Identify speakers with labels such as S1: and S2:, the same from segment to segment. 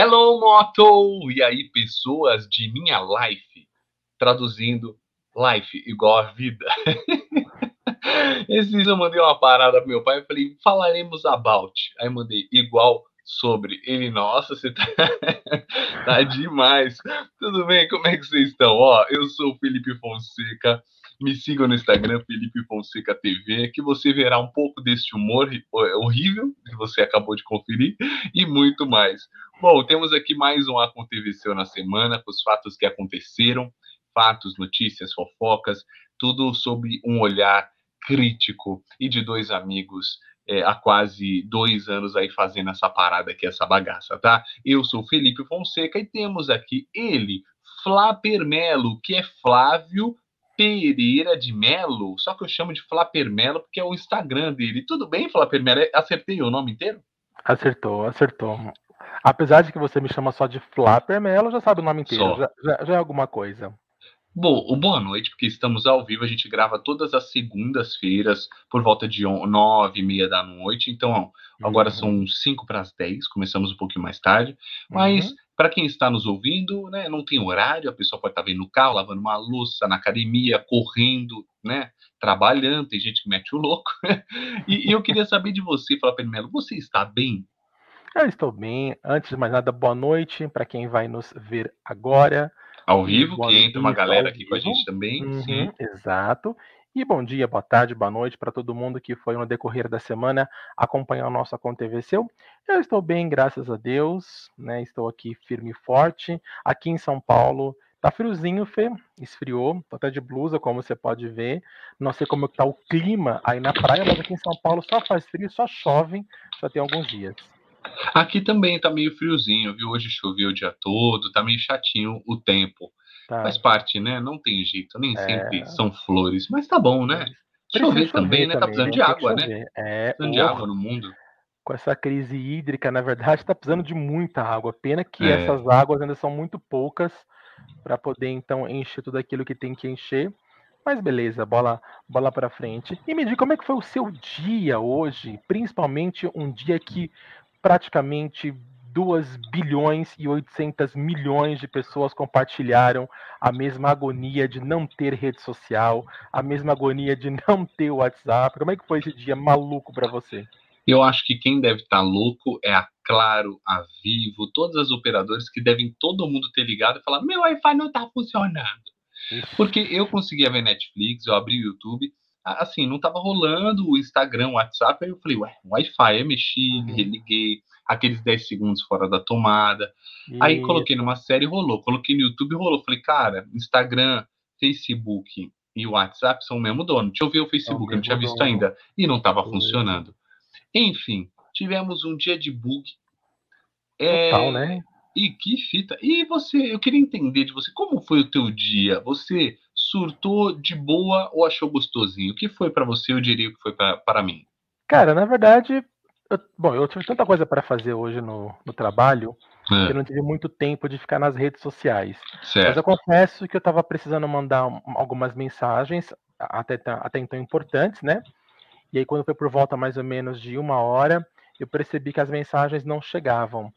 S1: Hello, Moto! E aí, pessoas de minha life, traduzindo life igual a vida. Esses eu mandei uma parada pro meu pai e falei, falaremos about. Aí mandei igual sobre. Ele, nossa, você tá, tá demais. Tudo bem? Como é que vocês estão? Ó, eu sou o Felipe Fonseca. Me sigam no Instagram, Felipe Fonseca TV, que você verá um pouco desse humor horrível que você acabou de conferir e muito mais. Bom, temos aqui mais um Aconteceu na semana, com os fatos que aconteceram, fatos, notícias, fofocas, tudo sob um olhar crítico e de dois amigos é, há quase dois anos aí fazendo essa parada aqui, essa bagaça, tá? Eu sou Felipe Fonseca e temos aqui ele, Flaper Melo, que é Flávio Pereira de Melo, só que eu chamo de Flaper Melo porque é o Instagram dele. Tudo bem, Flaper Melo? Acertei o nome inteiro?
S2: Acertou, acertou. Apesar de que você me chama só de Flapper, Melo já sabe o nome inteiro, já, já, já, é alguma coisa.
S1: Bom, boa noite, porque estamos ao vivo, a gente grava todas as segundas-feiras, por volta de nove e meia da noite, então agora uhum. são cinco para as dez, começamos um pouquinho mais tarde, mas uhum. Para quem está nos ouvindo, né, não tem horário, a pessoa pode estar vendo no carro, lavando uma louça, na academia, correndo, né, trabalhando, tem gente que mete o louco, e, e, eu queria saber de você, Flávio Melo, você está bem?
S2: Eu estou bem. Antes de mais nada, boa noite para quem vai nos ver agora.
S1: Ao vivo, boa que entra uma galera aqui com a gente também.
S2: Uhum, sim. Exato. E bom dia, boa tarde, boa noite para todo mundo que foi no decorrer da semana acompanhar o nosso Aconteceu. Eu estou bem, graças a Deus, né? Estou aqui firme e forte. Aqui em São Paulo tá friozinho, Fê, esfriou, tô até de blusa, como você pode ver. Não sei como está o clima aí na praia, mas aqui em São Paulo só faz frio, só chove, já tem alguns dias.
S1: Aqui também tá meio friozinho, viu? Hoje choveu o dia todo, tá meio chatinho o tempo. Tá. Faz parte, né? Não tem jeito, nem é... sempre são flores, mas tá bom, né? Chover, chover também, né? Tá precisando de água, né?
S2: É,
S1: precisando de água no mundo.
S2: Com essa crise hídrica, na verdade, tá precisando de muita água. Pena que é. essas águas ainda são muito poucas para poder então encher tudo aquilo que tem que encher. Mas beleza, bola, bola para frente. E me diga como é que foi o seu dia hoje, principalmente um dia que praticamente 2 bilhões e 800 milhões de pessoas compartilharam a mesma agonia de não ter rede social, a mesma agonia de não ter WhatsApp. Como é que foi esse dia maluco para você?
S1: Eu acho que quem deve estar tá louco é a Claro, a Vivo, todas as operadoras que devem todo mundo ter ligado e falar: meu Wi-Fi não está funcionando. Porque eu conseguia ver Netflix, eu abri o YouTube, assim, não tava rolando o Instagram, o WhatsApp, aí eu falei, ué, Wi-Fi, eu mexi, uhum. religuei, aqueles 10 segundos fora da tomada. Aí coloquei numa série rolou, coloquei no YouTube rolou. Falei, cara, Instagram, Facebook e WhatsApp são o mesmo dono. Deixa eu ver o Facebook, é o eu não tinha visto dono. ainda. E não estava funcionando. Enfim, tivemos um dia de bug.
S2: Total, é... né?
S1: E que fita. E você, eu queria entender de você, como foi o teu dia? Você surtou de boa ou achou gostosinho? O que foi para você, eu diria que foi para mim?
S2: Cara, na verdade, eu, bom, eu tive tanta coisa para fazer hoje no, no trabalho é. que eu não tive muito tempo de ficar nas redes sociais. Certo. Mas eu confesso que eu estava precisando mandar algumas mensagens, até, até então importantes, né? E aí, quando foi por volta mais ou menos de uma hora, eu percebi que as mensagens não chegavam.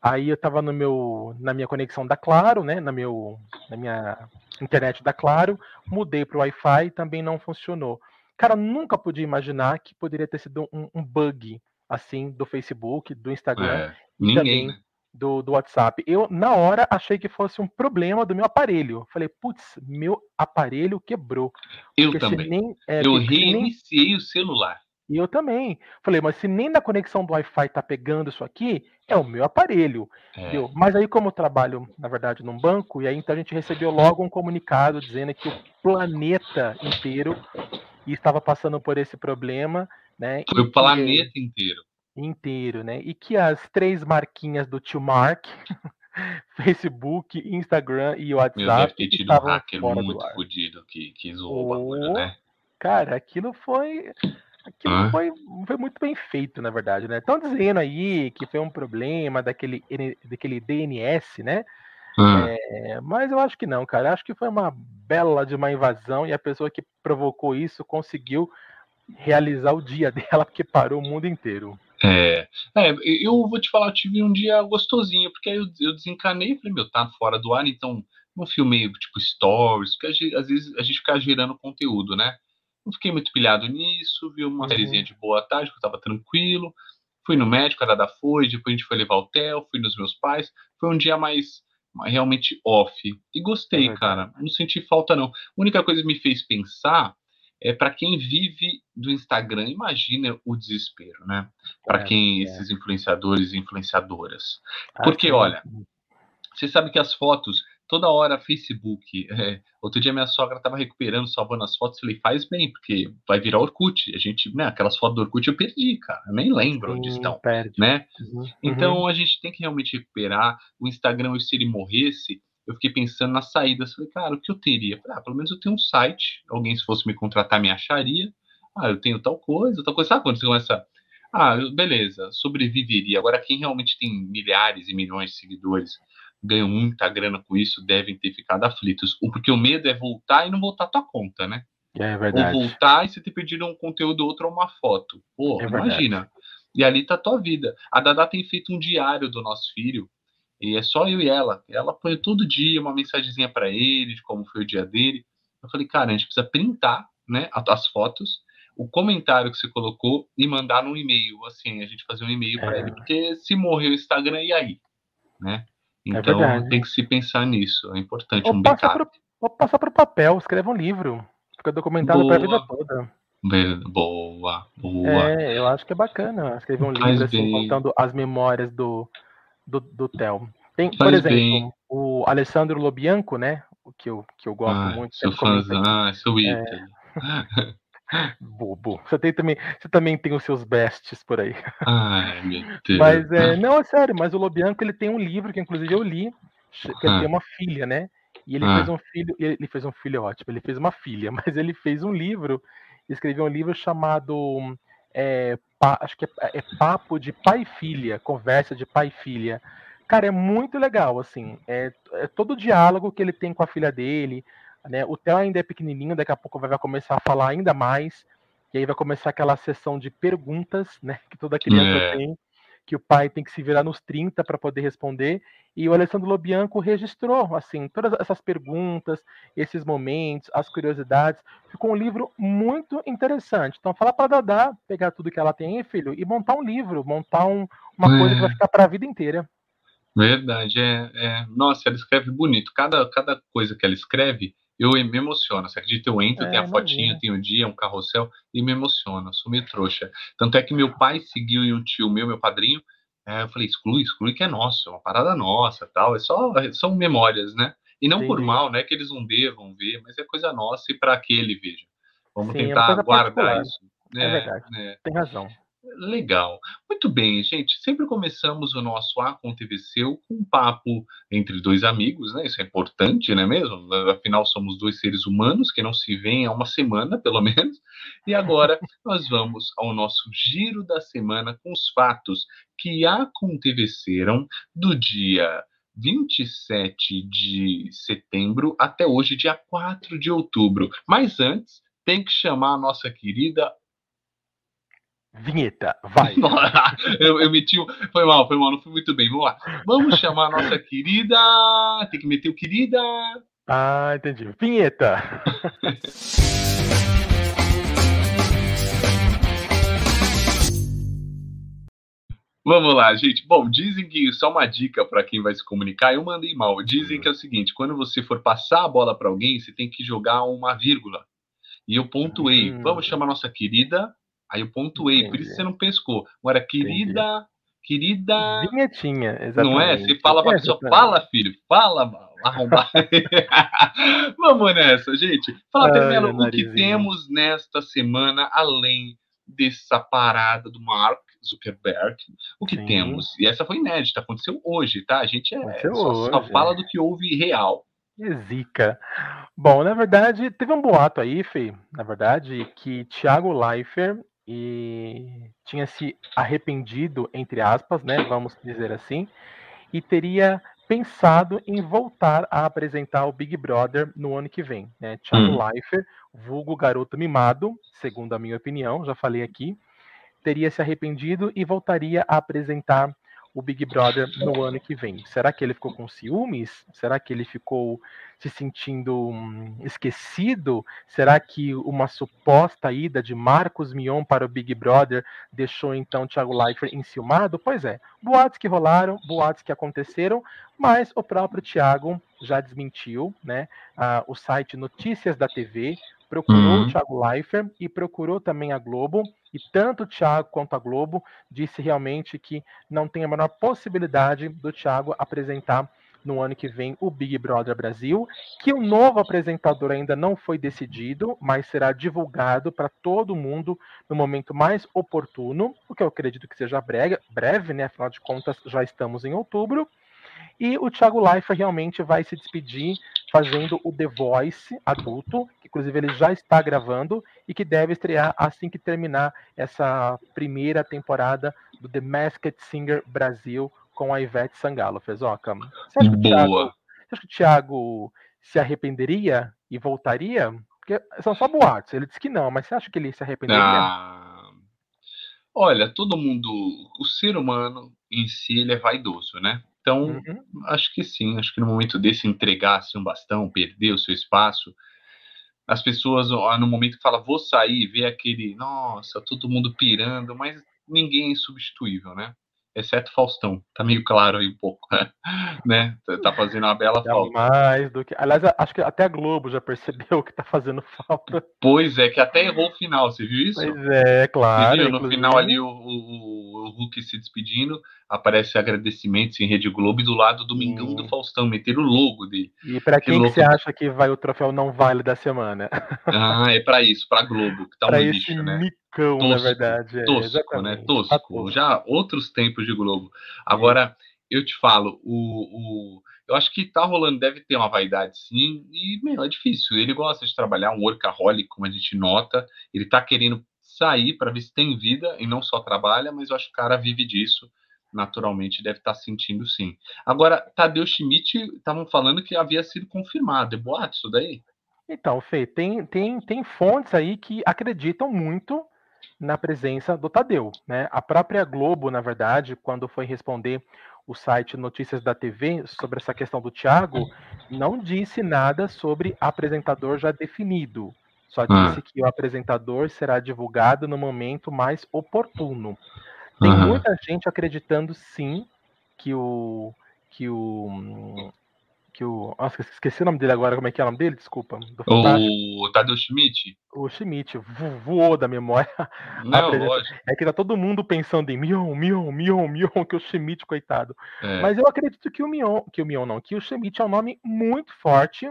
S2: Aí eu estava no meu, na minha conexão da Claro, né? Na, meu, na minha internet da Claro, mudei para o Wi-Fi e também não funcionou. Cara, nunca podia imaginar que poderia ter sido um, um bug assim do Facebook, do Instagram é, e ninguém, também né? do, do WhatsApp. Eu, na hora, achei que fosse um problema do meu aparelho. Falei, putz, meu aparelho quebrou.
S1: Eu também. Nem, é, eu reiniciei nem... o celular.
S2: E eu também. Falei, mas se nem na conexão do Wi-Fi tá pegando isso aqui, é o meu aparelho. É. Mas aí, como eu trabalho, na verdade, num banco, e aí então a gente recebeu logo um comunicado dizendo que o planeta inteiro estava passando por esse problema, né?
S1: Foi o planeta que... inteiro.
S2: Inteiro, né? E que as três marquinhas do tio Mark, Facebook, Instagram e WhatsApp. Meu, deve
S1: ter tido um hacker muito fodido que, que zoou o bagulho, né?
S2: Cara, aquilo foi Aquilo ah. foi, foi muito bem feito, na verdade, né? Estão dizendo aí que foi um problema daquele, daquele DNS, né? Ah. É, mas eu acho que não, cara. Eu acho que foi uma bela de uma invasão e a pessoa que provocou isso conseguiu realizar o dia dela porque parou o mundo inteiro.
S1: É, é, eu vou te falar, eu tive um dia gostosinho, porque aí eu, eu desencanei e falei, meu, tá fora do ar, então não filmei tipo stories, porque às vezes a gente fica gerando conteúdo, né? Não fiquei muito pilhado nisso, vi uma uhum. sériezinha de boa tarde, que eu tava tranquilo. Fui no médico, a Dada foi, depois a gente foi levar o Theo, fui nos meus pais. Foi um dia mais, realmente off. E gostei, uhum. cara. Não senti falta, não. A única coisa que me fez pensar é para quem vive do Instagram, imagina o desespero, né? Para é, quem é. esses influenciadores e influenciadoras. Ah, Porque, olha, você sabe que as fotos toda hora Facebook. É, outro dia minha sogra estava recuperando, salvando as fotos. Falei, faz bem, porque vai virar Orkut. A gente, né, aquelas fotos do Orkut eu perdi, cara. Eu nem lembro Sim, onde estão. Perde. Né? Uhum, então uhum. a gente tem que realmente recuperar. O Instagram, se ele morresse, eu fiquei pensando nas saídas. Falei, cara, o que eu teria? Falei, ah, pelo menos eu tenho um site. Alguém, se fosse me contratar, me acharia. Ah, eu tenho tal coisa, tal coisa. Sabe quando você começa. Ah, beleza, sobreviveria. Agora, quem realmente tem milhares e milhões de seguidores, ganham muita grana com isso devem ter ficado aflitos. Porque o medo é voltar e não voltar a tua conta, né?
S2: É verdade.
S1: Ou voltar e você ter perdido um conteúdo outro ou uma foto. Pô, é imagina. E ali tá a tua vida. A Dada tem feito um diário do nosso filho. E é só eu e ela. Ela põe todo dia uma mensagenzinha para ele de como foi o dia dele. Eu falei, cara, a gente precisa printar, né, as fotos, o comentário que você colocou e mandar no e-mail, assim, a gente fazer um e-mail é. para ele, porque se morrer o Instagram e aí, né? É então é tem que se pensar nisso, é importante ou um backup. Pro,
S2: ou passar para o papel, escreva um livro, fica documentado para a vida toda.
S1: Boa, boa.
S2: É, eu acho que é bacana escrever um livro assim, contando as memórias do, do, do Theo. Tem, por exemplo, bem. o Alessandro Lobianco, né? O que eu, que eu gosto ah, muito.
S1: Sou fãzão, ah, sou é...
S2: Bobo. Você, tem também, você também tem os seus bests por aí.
S1: Ai, meu Deus.
S2: Mas, é, não, é sério, mas o Lobianco ele tem um livro que inclusive eu li, que ele ah. tem uma filha, né? E ele ah. fez um filho, ele fez um filho ótimo, ele fez uma filha, mas ele fez um livro, escreveu um livro chamado é, pa, acho que é, é, Papo de Pai e Filha, Conversa de Pai e Filha. Cara, é muito legal, assim, é, é todo o diálogo que ele tem com a filha dele, né? O Theo ainda é pequenininho, daqui a pouco vai começar a falar ainda mais, e aí vai começar aquela sessão de perguntas, né? Que toda criança é. tem, que o pai tem que se virar nos 30 para poder responder. E o Alessandro Lobianco registrou, assim, todas essas perguntas, esses momentos, as curiosidades. Ficou um livro muito interessante. Então, fala para Dadá pegar tudo que ela tem, filho, e montar um livro, montar um, uma é. coisa que vai ficar para a vida inteira.
S1: Verdade, é, é, Nossa, ela escreve bonito. Cada, cada coisa que ela escreve, eu me emociono. Você acredita? Eu entro, é, tem a fotinha, tem o dia, um carrossel, e me emociona. Sou meio trouxa. Tanto é que meu pai seguiu em um tio meu, meu padrinho. É, eu falei, exclui, exclui que é nosso, é uma parada nossa, tal. É só, são memórias, né? E não Sim. por mal, né? Que eles não devam ver, mas é coisa nossa e para que ele veja. Vamos Sim, é tentar é guardar isso.
S2: É, é verdade. Né? Tem razão.
S1: Legal. Muito bem, gente. Sempre começamos o nosso A com TVC com um papo entre dois amigos, né? Isso é importante, não é mesmo? Afinal, somos dois seres humanos que não se veem há uma semana, pelo menos. E agora nós vamos ao nosso giro da semana com os fatos que aconteceram do dia 27 de setembro até hoje, dia 4 de outubro. Mas antes, tem que chamar a nossa querida
S2: Vinheta, vai.
S1: eu, eu meti o. Foi mal, foi mal, não foi muito bem. Vamos lá. Vamos chamar a nossa querida. Tem que meter o querida.
S2: Ah, entendi. Vinheta.
S1: Vamos lá, gente. Bom, dizem que só uma dica para quem vai se comunicar, eu mandei mal. Dizem que é o seguinte: quando você for passar a bola para alguém, você tem que jogar uma vírgula. E eu pontuei. Hum. Vamos chamar a nossa querida Aí eu pontuei, Entendi. por isso você não pescou. Agora, querida, Entendi. querida.
S2: Vinhetinha, exatamente.
S1: Não é? Você fala pra pessoa, fala, filho, fala, arrombar. Vamos nessa, gente. Fala, Termelo, o que temos nesta semana, além dessa parada do Mark Zuckerberg, o que Sim. temos? E essa foi inédita, aconteceu hoje, tá? A gente é, só, só, fala do que houve real.
S2: Que zica. Bom, na verdade, teve um boato aí, Fê, na verdade, que Thiago Leifert e tinha se arrependido, entre aspas, né, vamos dizer assim, e teria pensado em voltar a apresentar o Big Brother no ano que vem. Né? Thiago hum. Leifert, vulgo garoto mimado, segundo a minha opinião, já falei aqui, teria se arrependido e voltaria a apresentar o Big Brother no ano que vem. Será que ele ficou com ciúmes? Será que ele ficou se sentindo hum, esquecido? Será que uma suposta ida de Marcos Mion para o Big Brother deixou então Thiago Leifert enciumado? Pois é, boatos que rolaram, boatos que aconteceram, mas o próprio Thiago já desmentiu, né? Ah, o site Notícias da TV procurou uhum. o Thiago Leifert e procurou também a Globo, e tanto o Thiago quanto a Globo disse realmente que não tem a menor possibilidade do Thiago apresentar no ano que vem o Big Brother Brasil, que o novo apresentador ainda não foi decidido, mas será divulgado para todo mundo no momento mais oportuno, o que eu acredito que seja breve, né? Afinal de contas, já estamos em outubro. E o Thiago Leifert realmente vai se despedir fazendo o The Voice adulto, que inclusive ele já está gravando e que deve estrear assim que terminar essa primeira temporada do The Masked Singer Brasil com a Ivete Sangalo, Fezoca. Você acha, que o Thiago, você acha que o Thiago se arrependeria e voltaria? Porque são só boatos. Ele disse que não, mas você acha que ele se arrependeria? Ah,
S1: olha, todo mundo, o ser humano em si, ele é vaidoso, né? Então, uhum. acho que sim, acho que no momento desse entregar-se um bastão, perder o seu espaço, as pessoas, no momento que fala vou sair, vê aquele, nossa, todo mundo pirando, mas ninguém é insubstituível, né? Exceto Faustão. Tá meio claro aí um pouco, né? Tá fazendo uma bela é falta.
S2: Mais do que. Aliás, acho que até a Globo já percebeu que tá fazendo falta.
S1: Pois é, que até errou o final, você viu isso?
S2: Pois é, claro. Você viu?
S1: No final ali o, o, o, Hulk se despedindo, aparece agradecimentos em Rede Globo e do lado do Mingão do Faustão, meter o logo dele.
S2: E para quem que, que você acha que vai o troféu não vale da semana?
S1: Ah, é para isso, para Globo, que tá
S2: pra
S1: um lixo, né?
S2: Tosco, na verdade. É,
S1: tosco, né? Tosco. Tá Já outros tempos de Globo. Agora, eu te falo, o, o, eu acho que tá rolando, deve ter uma vaidade sim, e, meu, é difícil. Ele gosta de trabalhar, um workaholic, como a gente nota. Ele tá querendo sair para ver se tem vida e não só trabalha, mas eu acho que o cara vive disso. Naturalmente, deve estar tá sentindo sim. Agora, Tadeu Schmidt, estavam falando que havia sido confirmado. É boato isso daí?
S2: Então, Fê, tem, tem, tem fontes aí que acreditam muito na presença do Tadeu. Né? A própria Globo, na verdade, quando foi responder o site Notícias da TV sobre essa questão do Thiago, não disse nada sobre apresentador já definido. Só ah. disse que o apresentador será divulgado no momento mais oportuno. Tem muita gente acreditando sim que o que o que o. Nossa, esqueci o nome dele agora, como é que é o nome dele? Desculpa.
S1: o Tadeu Schmidt?
S2: O Schmidt, voou da memória. Não, lógico. É que tá todo mundo pensando em Mion, Mion, Mion, Mion, que o Schmidt, coitado. É. Mas eu acredito que o Mion, que o Mion não, que o Schmidt é um nome muito forte.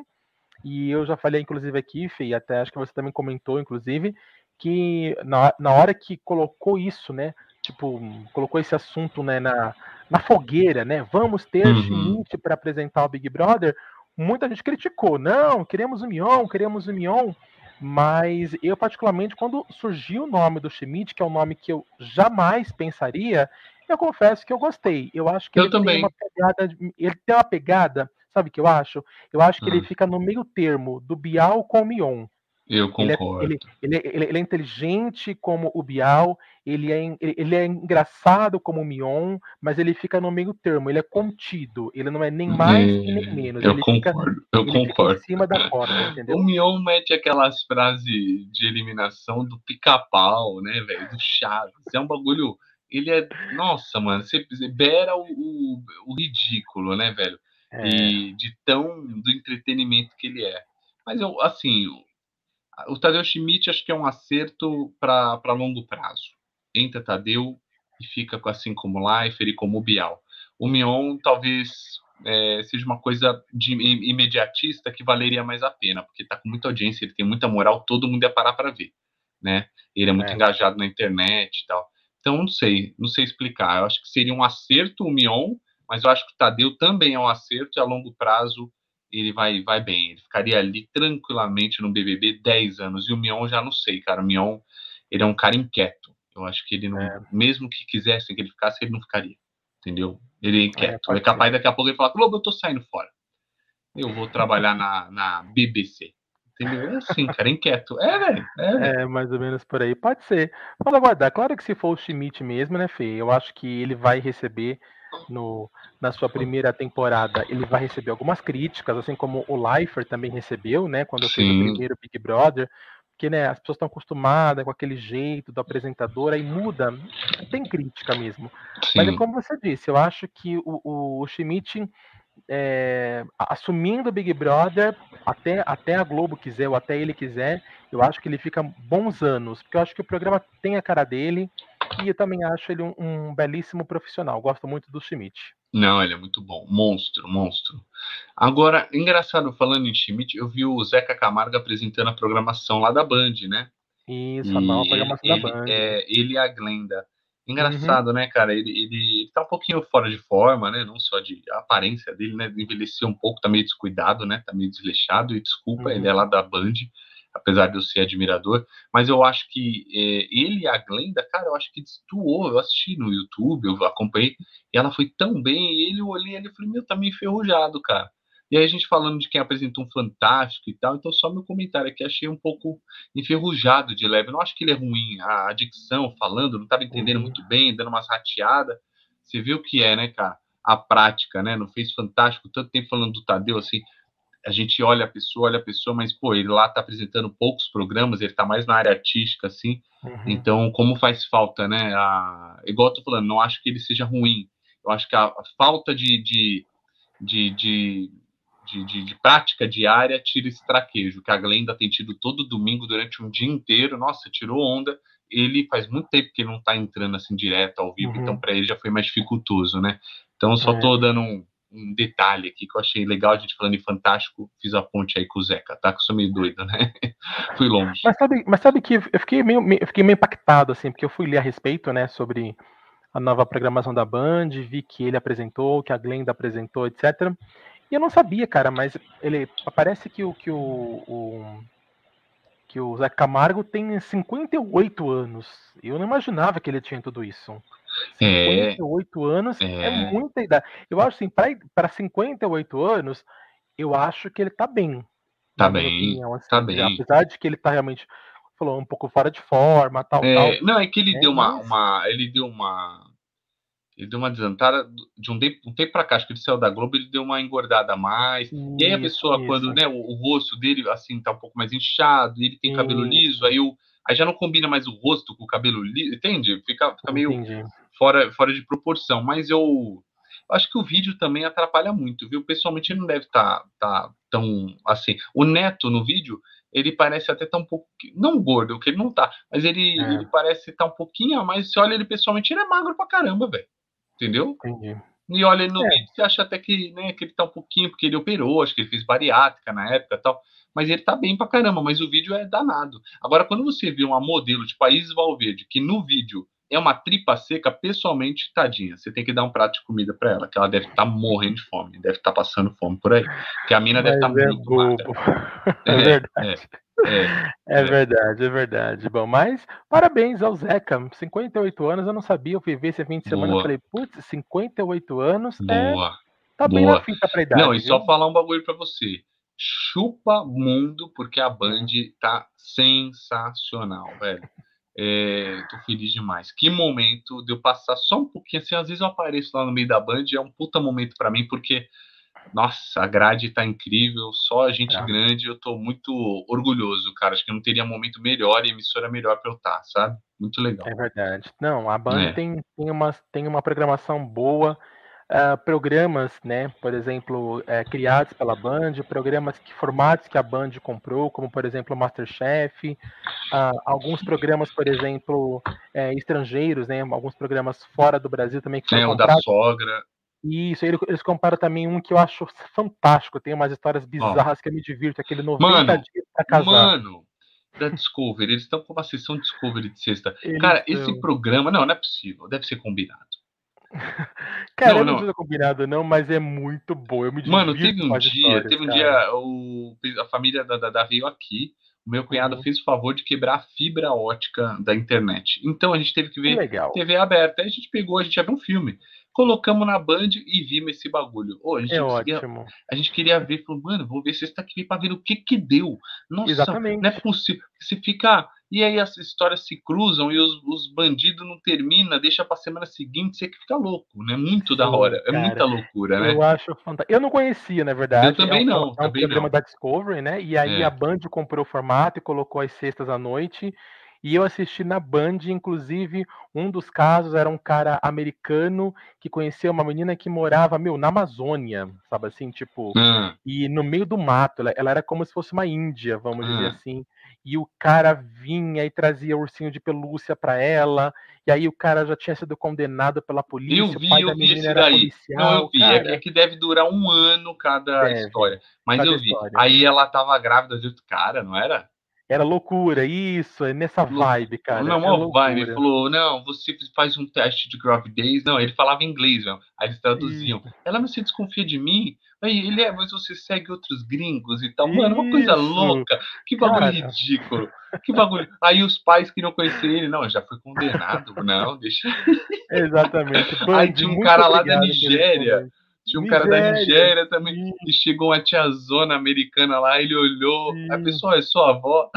S2: E eu já falei, inclusive, aqui, Fê, e até acho que você também comentou, inclusive, que na, na hora que colocou isso, né? Tipo, colocou esse assunto né, na, na fogueira, né? Vamos ter uhum. Schmidt para apresentar o Big Brother. Muita gente criticou, não, queremos o Mion, queremos o Mion. Mas eu, particularmente, quando surgiu o nome do Schmidt, que é um nome que eu jamais pensaria, eu confesso que eu gostei. Eu acho que
S1: eu
S2: ele
S1: também.
S2: tem uma pegada. Ele tem uma pegada, sabe o que eu acho? Eu acho que ele hum. fica no meio termo do Bial com o Mion.
S1: Eu concordo.
S2: Ele é, ele, ele, ele é, inteligente como o Bial, ele é, ele é engraçado como o Mion, mas ele fica no meio termo, ele é contido, ele não é nem mais é, e nem menos.
S1: Eu
S2: ele
S1: concordo,
S2: fica,
S1: eu concordo.
S2: em cima da corda, entendeu?
S1: O Mion mete aquelas frases de eliminação do pica-pau, né, velho, do Chaves. É um bagulho. Ele é. Nossa, mano, você beira o, o, o ridículo, né, velho? É. E de tão do entretenimento que ele é. Mas eu, assim, o Tadeu Schmidt acho que é um acerto para longo prazo. Entra Tadeu e fica assim como Leifert e como Bial. O Mion talvez é, seja uma coisa de imediatista que valeria mais a pena, porque está com muita audiência, ele tem muita moral, todo mundo ia parar para ver, né? Ele é muito é. engajado na internet e tal. Então, não sei, não sei explicar. Eu acho que seria um acerto o Mion, mas eu acho que o Tadeu também é um acerto e a longo prazo ele vai, vai bem. Ele ficaria ali tranquilamente no BBB 10 anos. E o Mion já não sei, cara. O Mion, ele é um cara inquieto. Eu acho que ele não, é. mesmo que quisessem que ele ficasse, ele não ficaria. Entendeu? Ele é inquieto. É, é capaz daqui a pouco ele falar: Globo, eu tô saindo fora. Eu vou trabalhar na, na BBC. entendeu? É assim, cara, inquieto. É, velho.
S2: É, é, mais ou menos por aí. Pode ser. Vamos aguardar. Claro que se for o Schmidt mesmo, né, Fê? Eu acho que ele vai receber no, na sua primeira temporada, ele vai receber algumas críticas, assim como o Leifer também recebeu, né? Quando Sim. fez o primeiro Big Brother porque né, as pessoas estão acostumadas com aquele jeito do apresentador, aí muda, tem crítica mesmo. Sim. Mas é como você disse, eu acho que o, o, o Schmidt é, assumindo o Big Brother, até, até a Globo quiser, ou até ele quiser, eu acho que ele fica bons anos, porque eu acho que o programa tem a cara dele, e eu também acho ele um, um belíssimo profissional, gosto muito do Schmidt.
S1: Não, ele é muito bom. Monstro, monstro. Agora, engraçado, falando em Schmidt, eu vi o Zeca Camargo apresentando a programação lá da Band, né?
S2: Isso, a nova programação
S1: ele,
S2: da Band.
S1: É, ele e a Glenda. Engraçado, uhum. né, cara? Ele, ele, ele tá um pouquinho fora de forma, né? Não só de aparência dele, né? Envelheceu um pouco, tá meio descuidado, né? Tá meio desleixado. E desculpa, uhum. ele é lá da Band apesar de eu ser admirador, mas eu acho que é, ele e a Glenda, cara, eu acho que destoou, eu assisti no YouTube, eu acompanhei, e ela foi tão bem, e ele, eu olhei ele e falei, meu, tá meio enferrujado, cara. E aí a gente falando de quem apresentou um fantástico e tal, então só meu comentário aqui, achei um pouco enferrujado de leve, eu não acho que ele é ruim, a dicção, falando, não tava entendendo uhum. muito bem, dando umas rateadas, você viu o que é, né, cara? A prática, né? Não fez fantástico, tanto tempo falando do Tadeu, assim, a gente olha a pessoa, olha a pessoa, mas, pô, ele lá tá apresentando poucos programas, ele tá mais na área artística, assim, uhum. então, como faz falta, né, a... igual eu tô falando, não acho que ele seja ruim, eu acho que a, a falta de, de, de, de de, de, de, prática diária tira esse traquejo, que a Glenda tem tido todo domingo durante um dia inteiro. Nossa, tirou onda. Ele faz muito tempo que ele não tá entrando assim direto ao vivo, uhum. então para ele já foi mais dificultoso, né? Então só é. tô dando um, um detalhe aqui que eu achei legal, a gente falando em Fantástico, fiz a ponte aí com o Zeca, tá? Que eu sou meio doido, né? fui longe.
S2: Mas sabe, mas sabe que eu fiquei meio, eu fiquei meio impactado, assim, porque eu fui ler a respeito, né, sobre a nova programação da Band, vi que ele apresentou, que a Glenda apresentou, etc. E eu não sabia, cara, mas ele parece que o que o, o que o Zé Camargo tem 58 anos. Eu não imaginava que ele tinha tudo isso. 58 é, anos é. é. muita idade. Eu acho assim, para 58 anos, eu acho que ele tá bem.
S1: Tá bem. Opinião, assim, tá bem.
S2: Apesar de que ele tá realmente falou um pouco fora de forma, tal,
S1: é,
S2: tal.
S1: Não, é que ele é, deu uma, mas... uma, ele deu uma ele deu uma adiantada de um, de, um tempo para cá, acho que ele saiu da Globo, ele deu uma engordada a mais. Isso, e aí a pessoa, isso. quando né, o, o, rosto dele assim tá um pouco mais inchado, e ele tem cabelo liso, aí, o, aí já não combina mais o rosto com o cabelo liso, entende? Fica, fica meio fora, fora de proporção. Mas eu, acho que o vídeo também atrapalha muito, viu? Pessoalmente ele não deve estar tá, tá tão assim. O Neto no vídeo, ele parece até estar tá um pouco. Não gordo, que ele não tá, mas ele, é. ele parece estar tá um pouquinho a mais. Se olha ele pessoalmente, ele é magro pra caramba, velho entendeu? Entendi. E olha no é. vídeo, você acha até que, né, que ele tá um pouquinho, porque ele operou, acho que ele fez bariátrica na época e tal, mas ele tá bem pra caramba, mas o vídeo é danado. Agora, quando você vê uma modelo de País Valverde, que no vídeo é uma tripa seca, pessoalmente, tadinha, você tem que dar um prato de comida para ela, que ela deve estar tá morrendo de fome, deve estar tá passando fome por aí, que a mina deve estar tá é muito bobo.
S2: É, é verdade. É. É, é, verdade, é verdade. Bom, mas parabéns ao Zeca. 58 anos, eu não sabia. Eu fui ver esse fim de semana e falei, putz, 58 anos é. Boa. Tá bem Boa. na fita pra idade.
S1: Não, e só falar um bagulho pra você. Chupa mundo, porque a Band tá sensacional, velho. É, tô feliz demais. Que momento de eu passar só um pouquinho assim. Às vezes eu apareço lá no meio da Band, é um puta momento para mim, porque nossa, a grade tá incrível, só a gente é. grande, eu tô muito orgulhoso, cara. Acho que não teria momento melhor e emissora melhor pra eu estar, tá, sabe? Muito legal.
S2: É verdade. Não, a Band é. tem, tem, uma, tem uma programação boa, uh, programas, né, por exemplo, uh, criados pela Band, programas que formatos que a Band comprou, como por exemplo o Masterchef, uh, alguns programas, por exemplo, uh, estrangeiros, né, alguns programas fora do Brasil também que
S1: foram é, o da sogra.
S2: Isso, eles comparam também um que eu acho fantástico, tem umas histórias bizarras que eu me divirto, aquele 90
S1: mano,
S2: dias pra casar.
S1: Mano, da Discovery, eles estão com uma sessão Discovery de sexta. Eles Cara, esse programa, não, não é possível, deve ser combinado.
S2: Cara, não, não, não é combinado não, mas é muito bom, eu me
S1: Mano, teve um dia, teve um cara. dia, o, a família da, da, veio aqui, o meu cunhado uhum. fez o favor de quebrar a fibra ótica da internet. Então a gente teve que ver
S2: Legal.
S1: TV aberta. Aí a gente pegou, a gente ia ver um filme. colocamos na Band e vimos esse bagulho.
S2: Oh, a, gente é ótimo.
S1: a gente queria ver, falou, mano, vou ver se está aqui para ver o que que deu. Nossa, Exatamente. não é possível. Se ficar e aí as histórias se cruzam e os, os bandidos não terminam, deixa pra semana seguinte, você que fica louco, né? Muito Sim, da hora. É cara, muita loucura, né?
S2: Eu acho fantástico. Eu não conhecia, na verdade.
S1: Eu também
S2: é
S1: não.
S2: É um,
S1: também
S2: programa
S1: não.
S2: da Discovery, né? E aí é. a Band comprou o formato e colocou as sextas à noite. E eu assisti na Band, inclusive, um dos casos era um cara americano que conhecia uma menina que morava, meu, na Amazônia, sabe assim, tipo, hum. e no meio do mato, ela, ela, era como se fosse uma índia, vamos dizer assim. E o cara vinha e trazia ursinho de pelúcia para ela, e aí o cara já tinha sido condenado pela polícia,
S1: eu vi, o pai eu da menina era daí. policial. Não, eu vi, é, é, que deve durar um ano cada deve, história. Mas cada eu vi. História. Aí ela tava grávida de outro cara, não era?
S2: Era loucura, isso, é nessa vibe, cara.
S1: Não, uma vibe. Ele falou, não, você faz um teste de gravidez. Não, ele falava inglês, não. Aí eles traduziam. Isso. Ela não se desconfia de mim. Aí ele é, mas você segue outros gringos e tal. Mano, uma coisa louca. Que bagulho cara. ridículo. Que bagulho. Aí os pais queriam conhecer ele. Não, já foi condenado. Não, deixa.
S2: Exatamente.
S1: Aí tinha um cara lá da Nigéria tinha um Nigéria, cara da Nigéria também, sim. e chegou uma tiazona americana lá, ele olhou, sim. a pessoa é sua avó.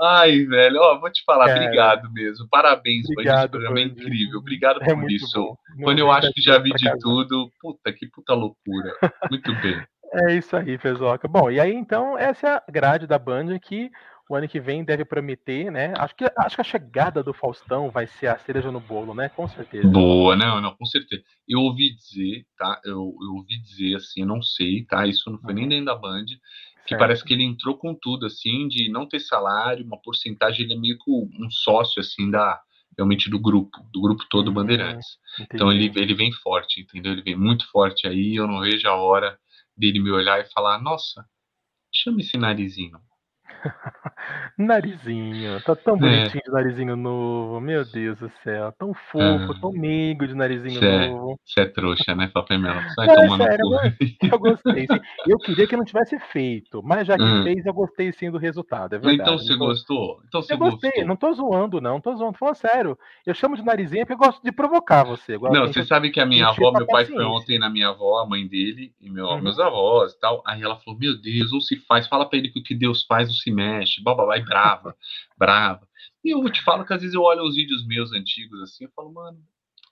S1: Ai, velho, ó, vou te falar, cara, obrigado mesmo. Parabéns, obrigado, esse programa é incrível. Obrigado é por isso. Quando eu acho que já vi de tudo, puta, que puta loucura. Muito bem.
S2: É isso aí, Fezoca. Bom, e aí então, essa é a grade da Band que o ano que vem deve prometer, né? Acho que, acho que a chegada do Faustão vai ser a cereja no bolo, né? Com certeza.
S1: Boa, não, não, com certeza. Eu ouvi dizer, tá? Eu, eu ouvi dizer, assim, eu não sei, tá? Isso não foi uhum. nem dentro da Band, que certo. parece que ele entrou com tudo, assim, de não ter salário, uma porcentagem, ele é meio que um sócio, assim, da realmente do grupo, do grupo todo uhum. Bandeirantes. Então ele, ele vem forte, entendeu? Ele vem muito forte aí, eu não vejo a hora dele me olhar e falar, nossa, chama esse narizinho.
S2: Narizinho, tá tão é. bonitinho de narizinho novo, meu Deus do céu, tão fofo, é. tão meigo de narizinho
S1: cê,
S2: novo.
S1: Você é trouxa, né, Papemelo? Sai é, tomando sério,
S2: eu, eu gostei. Sim. Eu queria que não tivesse feito, mas já que hum. fez, eu gostei sim do resultado, é então verdade.
S1: Então você gostou? Então você
S2: eu gostei,
S1: gostou.
S2: não tô zoando, não, tô zoando, tô falando sério. Eu chamo de narizinho porque eu gosto de provocar você.
S1: Não, você sabe que a minha avó, meu pai foi ontem na minha avó, a mãe dele, e meu, uhum. meus avós e tal. Aí ela falou: Meu Deus, não se faz, fala pra ele que o que Deus faz não se mexe, blá, vai brava, brava. E eu te falo que às vezes eu olho os vídeos meus antigos assim, eu falo, mano,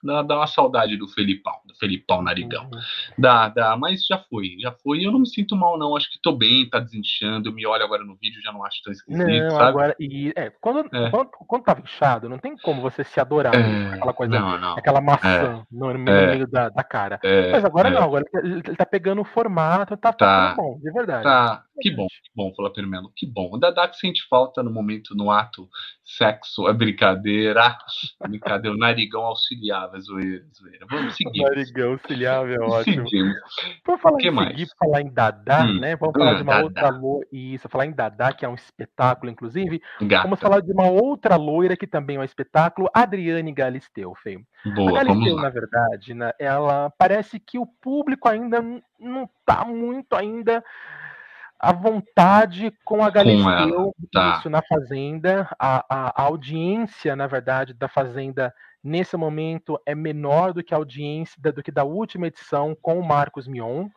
S1: Dá, dá uma saudade do Felipão, do Felipão Narigão. Uhum. Dá, dá, mas já foi, já foi. Eu não me sinto mal, não. Acho que tô bem, tá desinchando. Eu me olho agora no vídeo já não acho tão esquisito, não, sabe? Agora,
S2: e, é, quando, é. Quando, quando tava inchado, não tem como você se adorar. É, aquela coisa, não, não. aquela maçã é. no, no é. meio da, da cara. É, mas agora não, agora ele, ele tá pegando o formato, tá, tá, tá bom, de verdade.
S1: Tá, que bom, que bom, falar primeiro, que bom. O Dadá que sente falta no momento, no ato sexo, é brincadeira. brincadeira, o narigão auxiliava, zoeira, zoeira. Vamos seguir.
S2: Narigão é ótimo. Seguimos. Por falar que em mais? seguir, falar em Dadá, hum. né? Vamos falar hum, de uma Dadá. outra loira. Isso, falar em Dadá, que é um espetáculo, inclusive. Gata. Vamos falar de uma outra loira que também é um espetáculo, Adriane Galisteu, Fê.
S1: Boa, a Galisteu,
S2: na verdade, né, ela parece que o público ainda não tá muito ainda à vontade com a Galisteu tá. isso na Fazenda. A, a, a, audiência, na verdade, da Fazenda nesse momento é menor do que a audiência do que da última edição com o Marcos Mion.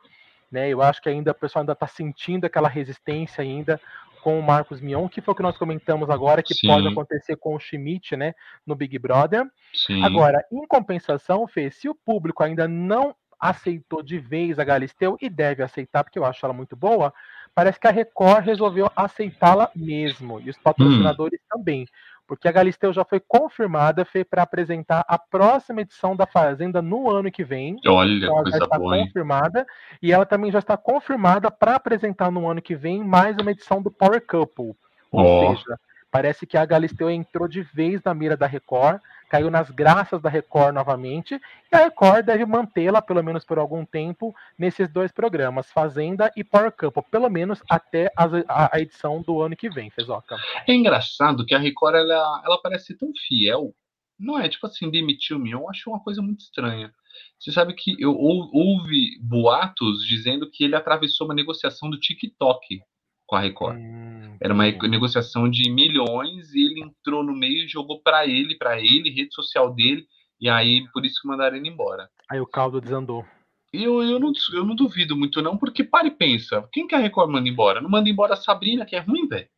S2: Né? Eu acho que ainda o pessoal ainda está sentindo aquela resistência ainda com o Marcos Mion, que foi o que nós comentamos agora, que Sim. pode acontecer com o Schmidt, né, no Big Brother. Sim. Agora, em compensação, Fê, se o público ainda não aceitou de vez a Galisteu, e deve aceitar, porque eu acho ela muito boa, parece que a Record resolveu aceitá-la mesmo, e os patrocinadores hum. também, porque a Galisteu já foi confirmada para apresentar a próxima edição da Fazenda no ano que vem.
S1: Olha, então ela
S2: já está
S1: boa,
S2: confirmada, hein? e ela também já está confirmada para apresentar no ano que vem mais uma edição do Power Couple. Ou oh. seja, parece que a Galisteu entrou de vez na mira da Record caiu nas graças da Record novamente, e a Record deve mantê-la, pelo menos por algum tempo, nesses dois programas, Fazenda e Power Couple, pelo menos até a, a edição do ano que vem, Fezoca.
S1: É engraçado que a Record, ela, ela parece tão fiel, não é, tipo assim, demitiu o Mion, acho uma coisa muito estranha. Você sabe que eu houve boatos dizendo que ele atravessou uma negociação do TikTok com a Record. Hum, Era uma negociação de milhões e ele entrou no meio e jogou para ele, para ele, rede social dele, E aí, por isso que mandaram ele embora.
S2: Aí o caldo desandou.
S1: E eu, eu, não, eu não duvido muito, não, porque para e pensa. Quem que a Record manda embora? Não manda embora a Sabrina, que é ruim, velho.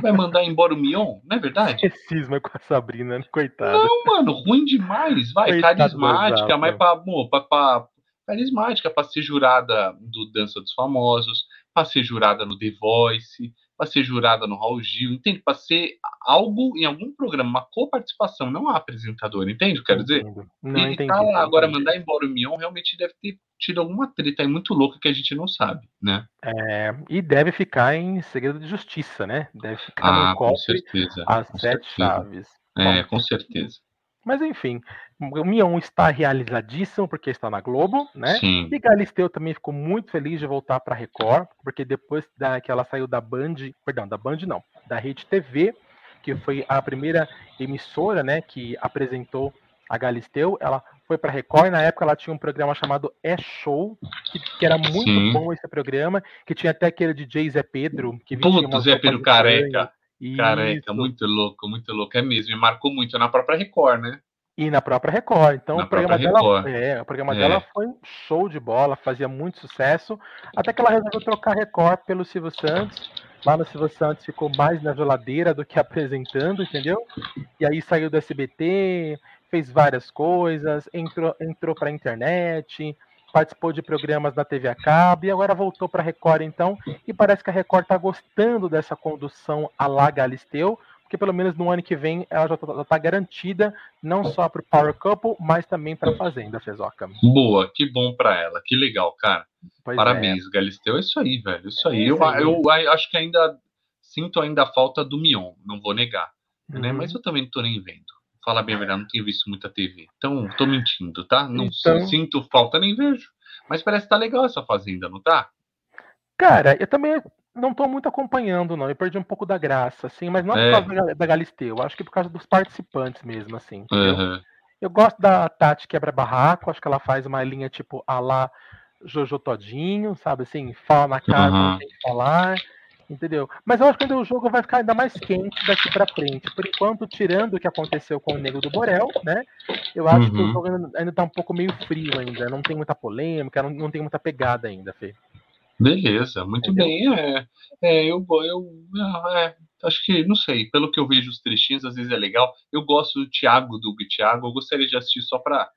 S1: Vai mandar embora o Mion, não é verdade?
S2: Que cisma com a Sabrina, né? coitada.
S1: Não, mano, ruim demais. Vai, Coitado carismática, mas pra, amor, pra, pra, carismática, pra ser jurada do Dança dos Famosos, pra ser jurada no The Voice, para ser jurada no Raul Gil, entende? Para ser algo em algum programa, uma coparticipação, não a apresentadora, entende? Quero dizer.
S2: Não, e
S1: entendi, tá lá, agora mandar embora o Mion realmente deve ter tido alguma treta aí muito louca que a gente não sabe, né?
S2: É, e deve ficar em segredo de justiça, né? Deve ficar
S1: ah, no cofre com certeza,
S2: as sete
S1: certeza.
S2: chaves.
S1: É, com certeza.
S2: Mas enfim, o Mion está realizadíssimo porque está na Globo, né?
S1: Sim.
S2: E Galisteu também ficou muito feliz de voltar para a Record, porque depois da, que ela saiu da Band, perdão, da Band não, da Rede TV, que foi a primeira emissora, né, que apresentou a Galisteu, ela foi para a Record e na época ela tinha um programa chamado É Show, que, que era muito Sim. bom esse programa, que tinha até aquele DJ Zé Pedro, que
S1: Puta, Zé Pedro careca. Careca, muito louco, muito louco. É mesmo, me marcou muito na própria Record, né?
S2: E na própria Record. Então na o programa, dela, é, o programa é. dela foi show de bola, fazia muito sucesso. Até que ela resolveu trocar Record pelo Silvio Santos. Lá no Silvio Santos ficou mais na geladeira do que apresentando, entendeu? E aí saiu do SBT, fez várias coisas, entrou, entrou para a internet, participou de programas na TV a cabo e agora voltou para a Record então, e parece que a Record está gostando dessa condução a la Galisteu, porque pelo menos no ano que vem ela já está tá garantida não só para o Power Couple, mas também para a Fazenda Fezoca.
S1: Boa, que bom para ela, que legal, cara. Pois Parabéns, é. Galisteu, é isso aí, velho, isso aí. É eu, eu, eu, acho que ainda sinto ainda a falta do Mion, não vou negar, né? uhum. né? Mas eu também não tô nem vendo. Fala bem a verdade, não tenho visto muita TV. Então, tô mentindo, tá? Não então... sinto falta nem vejo. Mas parece que tá legal essa fazenda, não tá?
S2: Cara, eu também não tô muito acompanhando, não. Eu perdi um pouco da graça, assim, mas não é por causa da Galisteu, eu acho que é por causa dos participantes mesmo, assim.
S1: Uhum.
S2: Eu gosto da Tati Quebra Barraco, acho que ela faz uma linha tipo a lá Jojo Todinho, sabe assim, fala na casa, uhum. não tem que falar. Entendeu? Mas eu acho que o jogo vai ficar ainda mais quente daqui para frente. Por enquanto, tirando o que aconteceu com o Nego do Borel, né? Eu acho uhum. que o uhum. jogo ainda, tá um pouco meio frio ainda. Não tem muita polêmica, não, não tem muita pegada ainda, Fê.
S1: Beleza, muito Entendeu? bem. É, é, eu, eu é, acho que, não sei, pelo que eu vejo os trechinhos, às vezes é legal. Eu gosto do Thiago, do Thiago, eu gostaria de assistir só para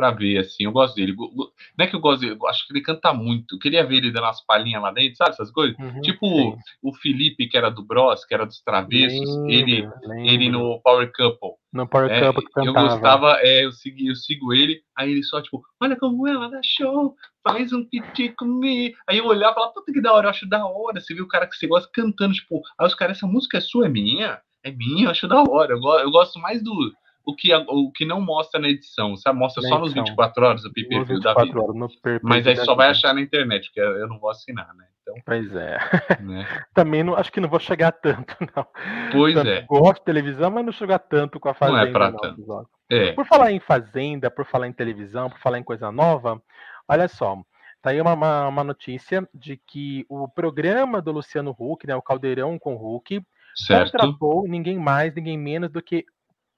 S1: para ver, assim. Eu gosto dele. Não é que eu gosto dele, eu acho que ele canta muito. Eu queria ver ele dando umas palhinhas lá dentro, sabe? Essas coisas. Uhum, tipo sim. o Felipe, que era do Bros, que era dos Travessos, lembra, ele, lembra. ele no Power Couple.
S2: No Power é, Couple que cantava.
S1: Eu gostava, é, eu, segui, eu sigo ele, aí ele só, tipo, olha como ela dá show, faz um piti comigo. Aí eu olhava e falava, puta que da hora, eu acho da hora. Você viu o cara que você gosta cantando, tipo, aí os caras, essa música é sua, é minha? É minha, eu acho da hora. Eu, eu gosto mais do o que, o que não mostra na edição, sabe? Mostra na só nos 24 horas o PPV da vida. Horas, Mas aí só vai achar na internet, porque eu não vou assinar, né? Então,
S2: pois é. Né? Também não, acho que não vou chegar tanto, não.
S1: Pois tanto é.
S2: Gosto de televisão, mas não chegar tanto com a Fazenda.
S1: Não é pra não, tanto. É.
S2: Por falar em Fazenda, por falar em televisão, por falar em coisa nova, olha só. Tá aí uma, uma, uma notícia de que o programa do Luciano Huck, né, o Caldeirão com Huck,
S1: certo.
S2: contratou ninguém mais, ninguém menos do que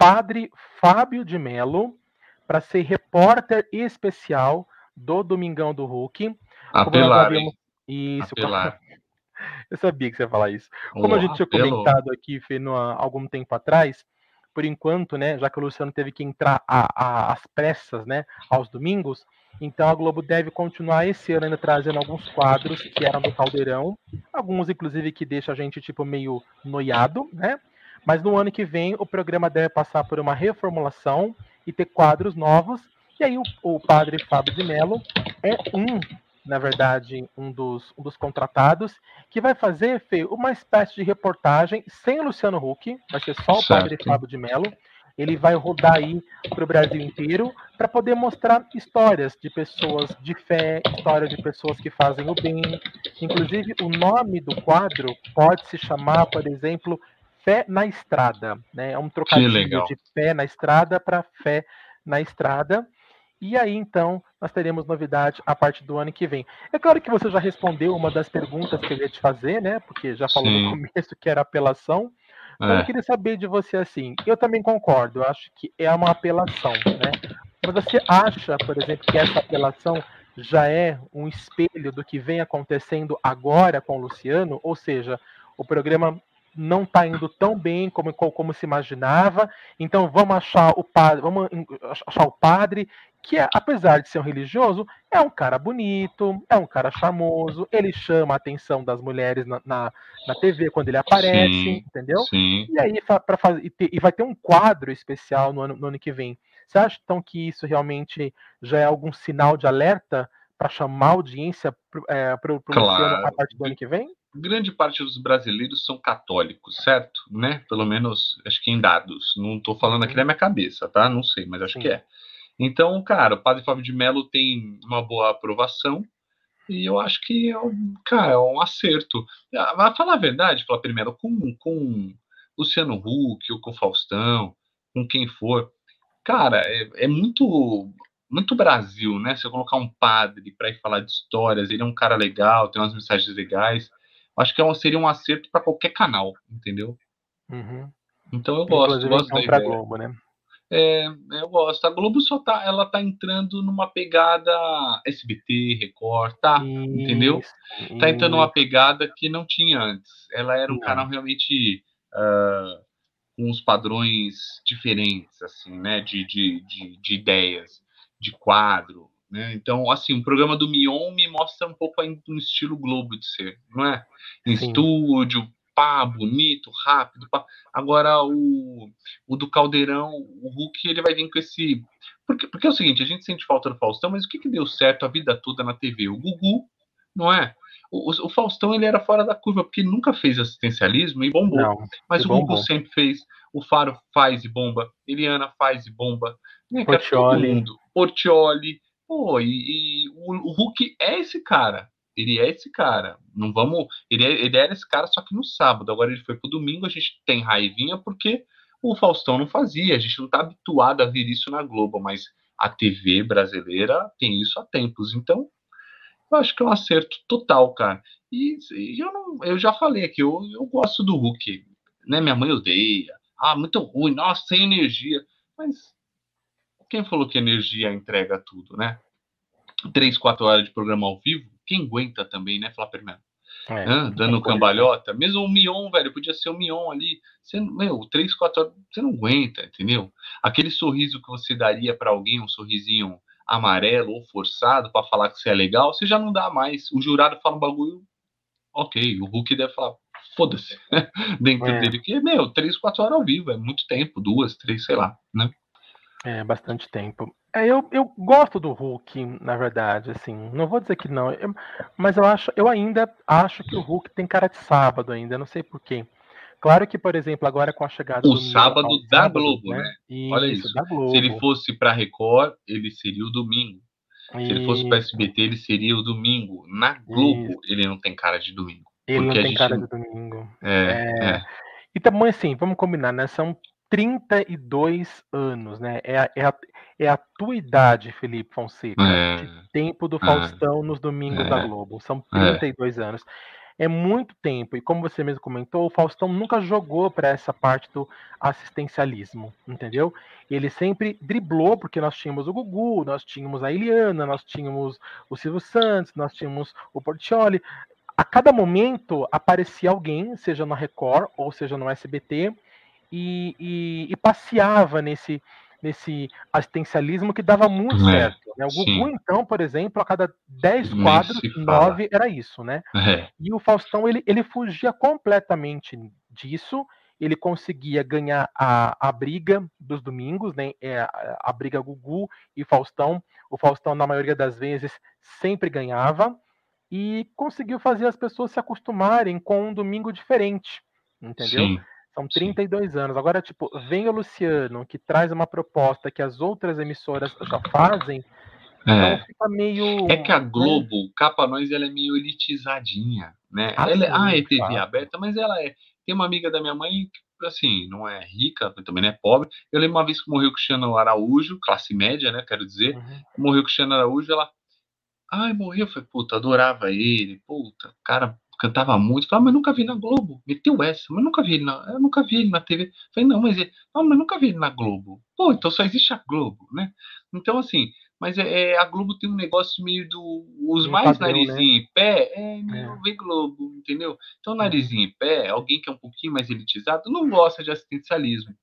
S2: Padre Fábio de Mello para ser repórter especial do Domingão do Hulk.
S1: Apelar,
S2: havíamos... Isso, Apelar. Eu sabia que você ia falar isso. Como oh, a gente tinha comentado aqui, Fê, no, algum tempo atrás, por enquanto, né, já que o Luciano teve que entrar às pressas, né, aos domingos, então a Globo deve continuar esse ano ainda trazendo alguns quadros que eram do Caldeirão, alguns inclusive que deixa a gente tipo meio noiado, né? Mas no ano que vem o programa deve passar por uma reformulação e ter quadros novos. E aí o, o padre Fábio de Mello é um, na verdade, um dos, um dos contratados, que vai fazer, Fê, uma espécie de reportagem sem o Luciano Huck, vai ser só o certo. padre Fábio de Mello. Ele vai rodar aí para o Brasil inteiro para poder mostrar histórias de pessoas de fé, histórias de pessoas que fazem o bem. Inclusive, o nome do quadro pode se chamar, por exemplo, fé na estrada, né? É um trocadilho de fé na estrada para fé na estrada. E aí, então, nós teremos novidade a partir do ano que vem. É claro que você já respondeu uma das perguntas que eu ia te fazer, né? Porque já falou Sim. no começo que era apelação. Eu queria saber de você assim. Eu também concordo, eu acho que é uma apelação, né? Mas você acha, por exemplo, que essa apelação já é um espelho do que vem acontecendo agora com o Luciano? Ou seja, o programa não está indo tão bem como, como se imaginava. Então vamos achar o padre, vamos achar o padre que é, apesar de ser um religioso, é um cara bonito, é um cara charmoso, ele chama a atenção das mulheres na, na, na TV quando ele aparece, sim, entendeu? Sim. E aí para fazer e, e, vai ter um quadro especial no ano, no ano que vem. Você acha então que isso realmente já é algum sinal de alerta para chamar audiência é, para o claro. a partir do ano que vem?
S1: Grande parte dos brasileiros são católicos, certo? Né? Pelo menos, acho que em dados. Não estou falando aqui uhum. na minha cabeça, tá? Não sei, mas acho Sim. que é. Então, cara, o Padre Fábio de Mello tem uma boa aprovação e eu acho que é um, cara, é um acerto. Ah, vai falar a verdade, falar primeiro, com, com Luciano Huck ou com Faustão, com quem for, cara, é, é muito muito Brasil, né? Se eu colocar um padre para ir falar de histórias, ele é um cara legal, tem umas mensagens legais acho que é seria um acerto para qualquer canal, entendeu?
S2: Uhum.
S1: Então eu gosto, Inclusive, gosto
S2: então, da ideia. Globo, né?
S1: É, eu gosto. A Globo só tá, ela tá entrando numa pegada SBT, Record, tá? Isso, entendeu? Tá entrando numa pegada que não tinha antes. Ela era um não. canal realmente uh, com os padrões diferentes, assim, né? De, de, de, de ideias, de quadro, né? Então, assim, o programa do Mion me mostra um pouco ainda um estilo Globo de ser, não é? Em Sim. estúdio, pá, bonito, rápido. Pá. Agora, o, o do Caldeirão, o Hulk, ele vai vir com esse. Porque, porque é o seguinte: a gente sente falta do Faustão, mas o que, que deu certo a vida toda na TV? O Gugu, não é? O, o, Faustão ele era fora da curva, porque nunca fez assistencialismo e bombou. Não, mas o Gugu sempre fez. O Faro faz e bomba. Eliana faz e bomba.
S2: Né, Portioli.
S1: Portioli. Pô, e, e o, o, Hulk é esse cara. Ele é esse cara. Não vamos. Ele, é, ele era esse cara, só que no sábado. Agora ele foi pro domingo, a gente tem raivinha porque o Faustão não fazia. A gente não tá habituado a ver isso na Globo, mas a TV brasileira tem isso há tempos. Então, eu acho que é um acerto total, cara. E, e eu, não, eu já falei aqui, eu, eu gosto do Hulk. Né? Minha mãe odeia. Ah, muito ruim, nossa, sem energia. Mas quem falou que energia entrega tudo, né? Três, quatro horas de programa ao vivo, quem aguenta também, né, Flá primeiro? É, dando cambalhota. Mesmo o Mion, velho, podia ser o Mion ali. Você, meu, três, quatro horas, você não aguenta, entendeu? Aquele sorriso que você daria para alguém, um sorrisinho amarelo ou forçado para falar que você é legal, você já não dá mais. O jurado fala um bagulho, ok. O Hulk deve falar, foda-se, dentro é. dele. Que, meu, três, quatro horas ao vivo, é muito tempo, duas, três, sei lá, né?
S2: É, bastante tempo. É, eu, eu gosto do Hulk, na verdade, assim, não vou dizer que não, eu, mas eu acho, eu ainda acho que o Hulk tem cara de sábado ainda, não sei porquê. Claro que, por exemplo, agora com a chegada
S1: o do sábado da sábado, Globo, né? né? Isso, Olha isso. Se ele fosse para Record, ele seria o domingo. Se ele fosse para SBT, ele seria o domingo. Na Globo, isso. ele não tem cara de domingo.
S2: Ele não tem cara de domingo.
S1: É, é. é.
S2: E também assim, vamos combinar, né? São 32 anos, né? É a, é a, é a tua idade, Felipe Fonseca, é, de tempo do é. Faustão é, nos domingos da Globo. São 32 é. anos. É muito tempo. E como você mesmo comentou, o Faustão nunca jogou para essa parte do assistencialismo, entendeu? Ele sempre driblou, porque nós tínhamos o Gugu, nós tínhamos a Eliana, nós tínhamos o Silvio Santos, nós tínhamos o Portioli. A cada momento aparecia alguém, seja na Record ou seja no SBT, e, e, e passeava nesse, nesse assistencialismo que dava muito é, certo. Né? O Gugu, então, por exemplo, a cada 10 quadros, 9 era isso, né? É. E o Faustão, ele, ele fugia completamente disso, ele conseguia ganhar a, a briga dos domingos, né? É, a, a briga Gugu e Faustão. O Faustão, na maioria das vezes, sempre ganhava e conseguiu fazer as pessoas se acostumarem com um domingo diferente, entendeu? Sim. São 32 Sim. anos. Agora, tipo, vem o Luciano, que traz uma proposta que as outras emissoras já fazem. É. Então fica meio.
S1: É que a né? Globo, cá nós, ela é meio elitizadinha, né? Ah, ela, é, ah, é TV claro. aberta, mas ela é. Tem uma amiga da minha mãe que, assim, não é rica, também não é pobre. Eu lembro uma vez que morreu o Cristiano Araújo, classe média, né? Quero dizer. Uhum. Morreu o Cristiano Araújo, ela. Ai, morreu. Eu falei, puta, adorava ele. Puta, cara cantava muito. Falava, mas nunca vi na Globo. Meteu essa, mas nunca vi na, eu nunca vi ele na TV. Falei, não, mas, não, mas nunca vi ele na Globo. Pô, então só existe a Globo, né? Então, assim, mas é, é, a Globo tem um negócio meio do. Os mais padrão, narizinho né? em pé, é meio é. Globo, entendeu? Então, narizinho em pé, alguém que é um pouquinho mais elitizado, não gosta de assistencialismo.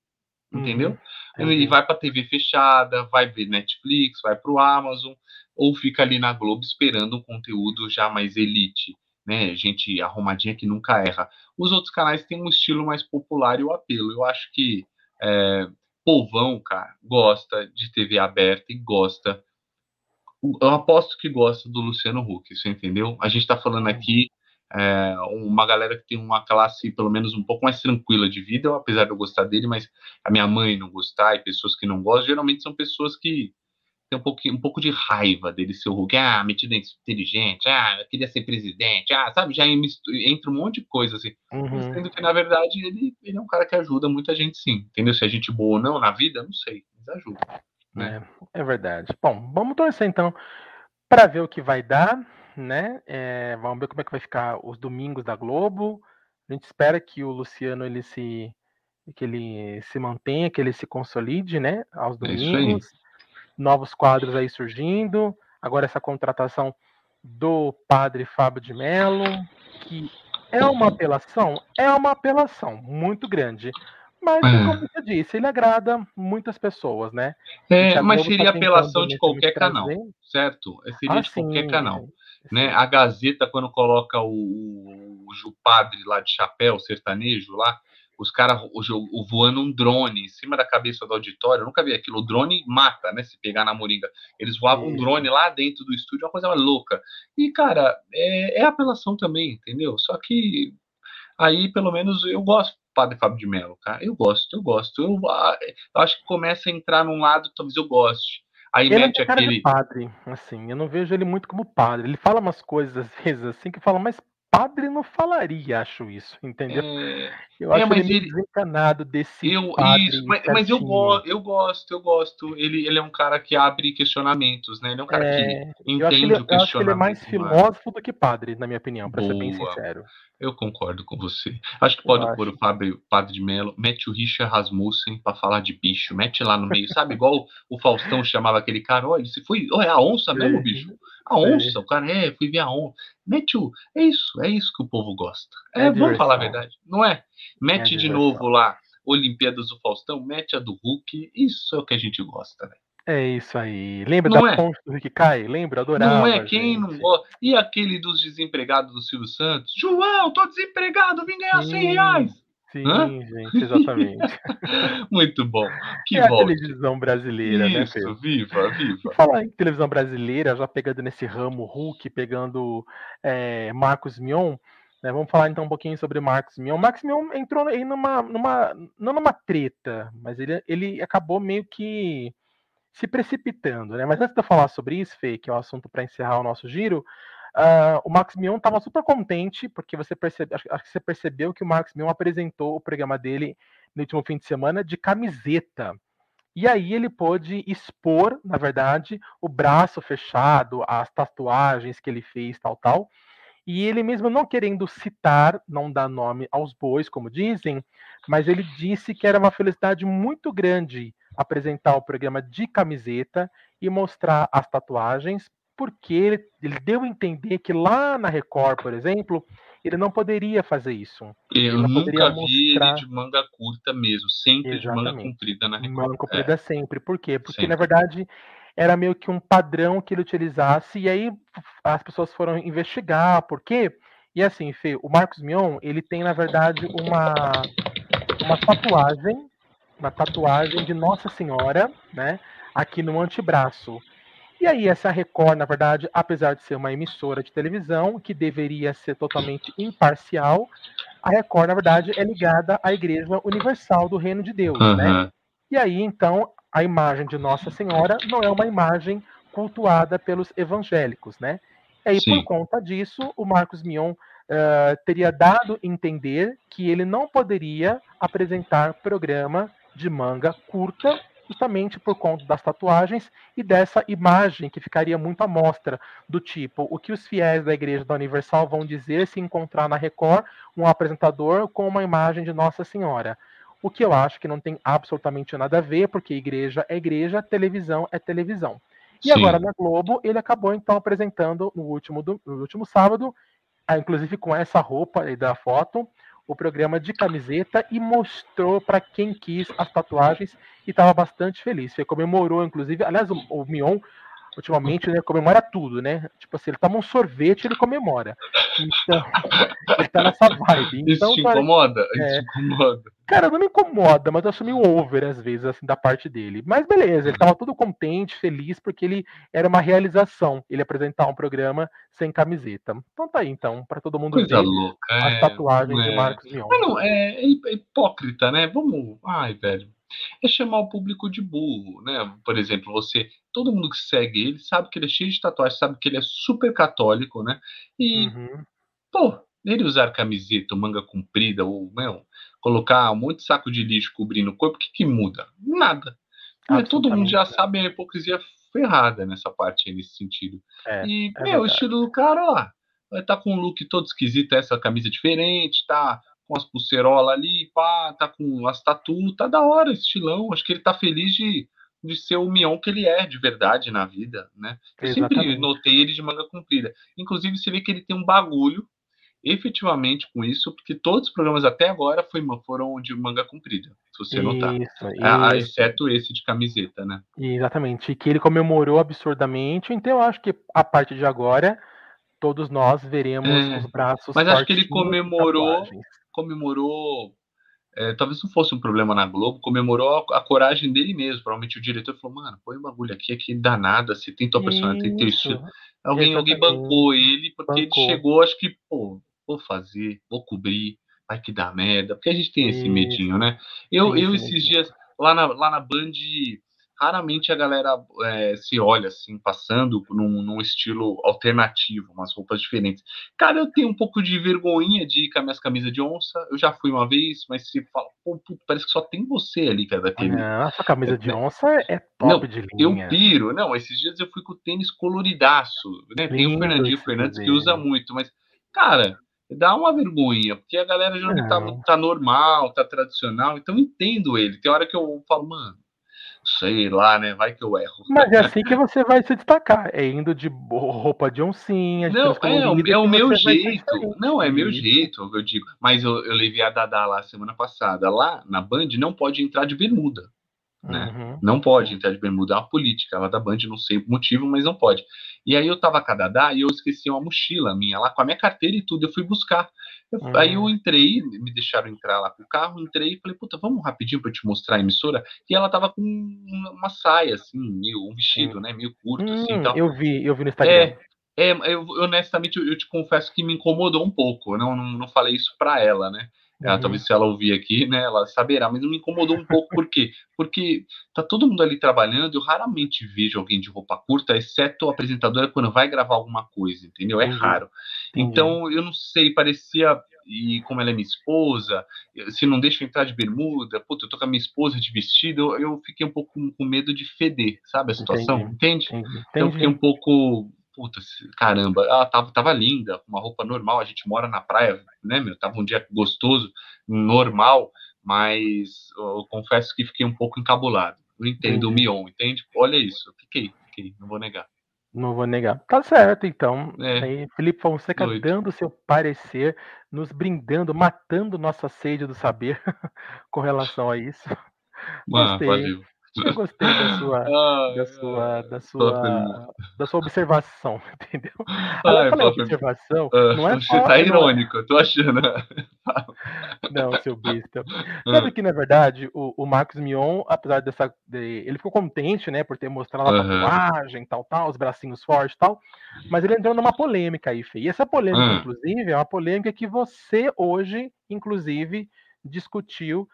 S1: Entendeu? Uhum. Ele vai para TV fechada, vai ver Netflix, vai para o Amazon, ou fica ali na Globo esperando um conteúdo já mais elite, né? Gente arrumadinha que nunca erra. Os outros canais têm um estilo mais popular e o apelo. Eu acho que é, povão, cara, gosta de TV aberta e gosta eu aposto que gosta do Luciano Huck, você entendeu? A gente está falando aqui é, uma galera que tem uma classe pelo menos um pouco mais tranquila de vida, apesar de eu gostar dele, mas a minha mãe não gostar e pessoas que não gostam, geralmente são pessoas que têm um, pouquinho, um pouco de raiva dele ser o Huck, ah, metido inteligente, ah, queria ser presidente, ah, sabe, já entra um monte de coisa assim, uhum. sendo que na verdade ele, ele é um cara que ajuda muita gente sim, entendeu? Se a gente boa ou não na vida, não sei, mas ajuda.
S2: Né? É, é verdade. Bom, vamos torcer então para ver o que vai dar, né? É, vamos ver como é que vai ficar os domingos da Globo. A gente espera que o Luciano ele se que ele se mantenha, que ele se consolide, né? Aos é domingos. É Novos quadros aí surgindo. Agora essa contratação do padre Fábio de Mello, que é uma apelação, é uma apelação muito grande. Mas, é. como você disse, ele agrada muitas pessoas, né?
S1: É, mas seria tá apelação de qualquer canal, certo? Seria ah, de qualquer sim, canal. Né? A Gazeta, quando coloca o, o, o padre lá de chapéu, sertanejo lá, os caras voando um drone em cima da cabeça do auditório. Eu nunca vi aquilo. O drone mata, né? Se pegar na moringa. Eles voavam um drone lá dentro do estúdio, uma coisa louca. E, cara, é, é apelação também, entendeu? Só que aí, pelo menos, eu gosto Padre Fábio de Mello, cara. Eu gosto, eu gosto. Eu, ah, eu, acho que começa a entrar num lado, talvez eu goste. Aí
S2: ele mete é aquele. padre, assim, eu não vejo ele muito como padre. Ele fala umas coisas às vezes assim que fala, mas padre não falaria, acho isso, entendeu? É, eu é, acho ele, ele desencanado desse
S1: eu, Isso, mas, mas, eu, go eu gosto, eu gosto. Ele, ele é um cara que abre questionamentos, né? Ele é um cara é, que entende ele, o questionamento. Eu acho que ele é
S2: mais filósofo do que padre, na minha opinião, para ser bem sincero.
S1: Eu concordo com você. Acho que pode pôr o Fábio, Padre de Mello, mete o Richard Rasmussen para falar de bicho, mete lá no meio, sabe? Igual o Faustão chamava aquele cara, olha, você foi, olha, é a onça mesmo, bicho. A onça, o cara, é, fui ver a onça. Mete o. É isso, é isso que o povo gosta. É, é vamos falar a verdade, não é? Mete é de novo lá Olimpíadas do Faustão, mete a do Hulk, isso é o que a gente gosta, né?
S2: É isso aí. Lembra não da é? ponte do Rick Kai? Lembra? Adorava.
S1: Não é? Quem gente. não gosta? E aquele dos desempregados do Silvio Santos? João, tô desempregado, vim ganhar Sim. 100 reais.
S2: Sim, Hã? gente, exatamente.
S1: Muito bom. Que
S2: é a televisão brasileira,
S1: Isso,
S2: né,
S1: Pedro? Viva, viva.
S2: Falar em televisão brasileira, já pegando nesse ramo Hulk, pegando é, Marcos Mion, né, vamos falar então um pouquinho sobre Marcos Mion. Marcos Mion entrou aí numa, numa, não numa treta, mas ele, ele acabou meio que se precipitando, né? Mas antes de eu falar sobre isso, Fê, que é o assunto para encerrar o nosso giro, uh, o Max Mion estava super contente, porque você percebe, acho, que você percebeu que o Max Mion apresentou o programa dele no último fim de semana de camiseta. E aí ele pôde expor, na verdade, o braço fechado, as tatuagens que ele fez, tal, tal. E ele mesmo não querendo citar, não dar nome aos bois, como dizem, mas ele disse que era uma felicidade muito grande apresentar o programa de camiseta e mostrar as tatuagens, porque ele, ele deu a entender que lá na Record, por exemplo, ele não poderia fazer isso.
S1: Eu nunca vi mostrar... ele de manga curta mesmo, sempre Exatamente. de manga comprida na Record.
S2: Manga comprida é. sempre. Por quê? Porque, sempre. na verdade, era meio que um padrão que ele utilizasse, e aí as pessoas foram investigar por quê. E assim, Fê, o Marcos Mion, ele tem, na verdade, uma, uma tatuagem uma tatuagem de Nossa Senhora, né, aqui no antebraço. E aí essa Record, na verdade, apesar de ser uma emissora de televisão que deveria ser totalmente imparcial, a Record, na verdade, é ligada à Igreja Universal do Reino de Deus, uhum. né? E aí, então, a imagem de Nossa Senhora não é uma imagem cultuada pelos evangélicos, né? E aí, Sim. por conta disso, o Marcos Mion uh, teria dado a entender que ele não poderia apresentar programa de manga curta justamente por conta das tatuagens e dessa imagem que ficaria muito à mostra, do tipo, o que os fiéis da Igreja da Universal vão dizer se encontrar na Record um apresentador com uma imagem de Nossa Senhora. O que eu acho que não tem absolutamente nada a ver, porque igreja é igreja, televisão é televisão. E Sim. agora na Globo, ele acabou então apresentando no último, no último sábado, ah, inclusive com essa roupa aí da foto, o programa de camiseta e mostrou para quem quis as tatuagens e estava bastante feliz. Ele comemorou, inclusive, aliás, o, o Mion ultimamente né, comemora tudo, né? Tipo assim, ele toma um sorvete, ele comemora. Então, ele tá nessa vibe. Então,
S1: Isso te incomoda? É, Isso te incomoda.
S2: Cara, não me incomoda, mas eu sou meio over às vezes, assim, da parte dele. Mas beleza, ele tava todo contente, feliz, porque ele era uma realização ele apresentar um programa sem camiseta. Então tá aí, então, para todo mundo
S1: Coisa ver louca,
S2: as é, tatuagens é. de Marcos Mion.
S1: Mas não, é, é, hipócrita, né? Vamos. Ai, velho é chamar o público de burro, né? Por exemplo, você, todo mundo que segue ele sabe que ele é cheio de tatuagens, sabe que ele é super católico, né? E, uhum. pô, ele usar camiseta, manga comprida, ou, meu, colocar um monte de saco de lixo cobrindo o corpo, o que, que muda? Nada. Todo mundo já sabe a hipocrisia ferrada nessa parte aí, nesse sentido. É, e, é meu, o estilo do cara, lá, vai tá com um look todo esquisito, essa camisa diferente, tá com as pulseirolas ali, pá, tá com as tatu, tá da hora, estilão. Acho que ele tá feliz de, de ser o Mion que ele é de verdade na vida, né? Eu Exatamente. sempre notei ele de manga comprida. Inclusive, você vê que ele tem um bagulho efetivamente com isso, porque todos os programas até agora foi, foram de manga comprida, se você notar. Isso, exceto esse de camiseta, né?
S2: Exatamente, e que ele comemorou absurdamente, então eu acho que a partir de agora todos nós veremos é, os braços
S1: Mas acho que ele comemorou, comemorou é, talvez não fosse um problema na Globo, comemorou a, a, coragem dele mesmo. Provavelmente o diretor falou, mano, põe um bagulho aqui, aqui dá nada, se tem tua personagem, tem teu estilo. Alguém, alguém bancou ele, porque bancou. ele chegou, acho que, pô, vou fazer, vou cobrir, vai que dá merda, porque a gente tem esse medinho, né? Eu, eu esses dias, lá na, lá na Band, raramente a galera é, se olha assim, passando num, num, estilo alternativo, umas roupas diferentes. Cara, eu tenho um pouco de vergonha de ir com as minhas camisas de onça. Eu já fui uma vez, mas se fala, pô, puto, parece que só tem você ali, cara, daquele.
S2: Não, essa camisa de onça é top
S1: não,
S2: de linha.
S1: Eu piro, não, esses dias eu fui com o tênis coloridaço, né? Lindo tem o Fernandinho Fernandes que usa muito, mas, cara, dá uma vergonha, porque a galera já não tá, tá normal, tá tradicional, então entendo ele. Tem hora que eu falo, mano sei lá, né? Vai que eu erro.
S2: Mas é assim que você vai se destacar. É indo de roupa de oncinha. De
S1: não, é, é o meu jeito. Não, é meu jeito, eu digo. Mas eu, eu levei a Dada lá semana passada. Lá na Band não pode entrar de bermuda. Né? Uhum. Não pode entrar de bermuda, é uma política lá da Band, não sei o motivo, mas não pode. E aí eu tava com a Dada e eu esqueci uma mochila minha lá com a minha carteira e tudo, eu fui buscar. Eu, uhum. Aí eu entrei, me deixaram entrar lá com o carro, entrei e falei, puta, vamos rapidinho eu te mostrar a emissora. E ela tava com uma saia, assim, meio, um vestido, uhum. né, meio curto, assim,
S2: hum, Eu vi, eu vi no Instagram. É,
S1: é, eu, honestamente, eu, eu, te confesso que me incomodou um pouco. Eu não, não, não falei isso pra ela, né? Ela, uhum. Talvez se ela ouvir aqui, né, ela saberá, mas me incomodou um pouco, por quê? Porque tá todo mundo ali trabalhando, eu raramente vejo alguém de roupa curta, exceto a apresentadora quando vai gravar alguma coisa, entendeu? É uhum. raro. Então, eu não sei, parecia, e como ela é minha esposa, se não deixa eu entrar de bermuda, puta, eu tô com a minha esposa de vestido, eu, eu fiquei um pouco com, com, medo de feder, sabe a situação? Entendi. Entende? Entendi. Então, eu fiquei um pouco puta, caramba, ela tava, tava linda, uma roupa normal, a gente mora na praia, né, meu, tava um dia gostoso, normal, mas eu confesso que fiquei um pouco encabulado. Eu entendo uhum. o Mion, entende? Olha isso, fiquei, fiquei, não vou negar.
S2: Não vou negar. Tá certo, então. É. Aí, Felipe Fonseca Doido. dando seu parecer, nos brindando, matando nossa sede do saber com relação a isso.
S1: Mano, Gostei. Valeu.
S2: Eu gostei da sua, ah, da sua, da sua, da sua observação, entendeu?
S1: Ah, eu falei observação, uh, não é Você só, tá irônico, eu tô achando.
S2: não, seu besta. Ah. Sabe que, na verdade, o, o Marcos Mion, apesar dessa. De, ele ficou contente, né, por ter mostrado a tatuagem, tal, tal, os bracinhos fortes tal. Mas ele entrou numa polêmica aí, Fê. E essa polêmica, uh. inclusive, é uma polêmica que você hoje, inclusive, discutiu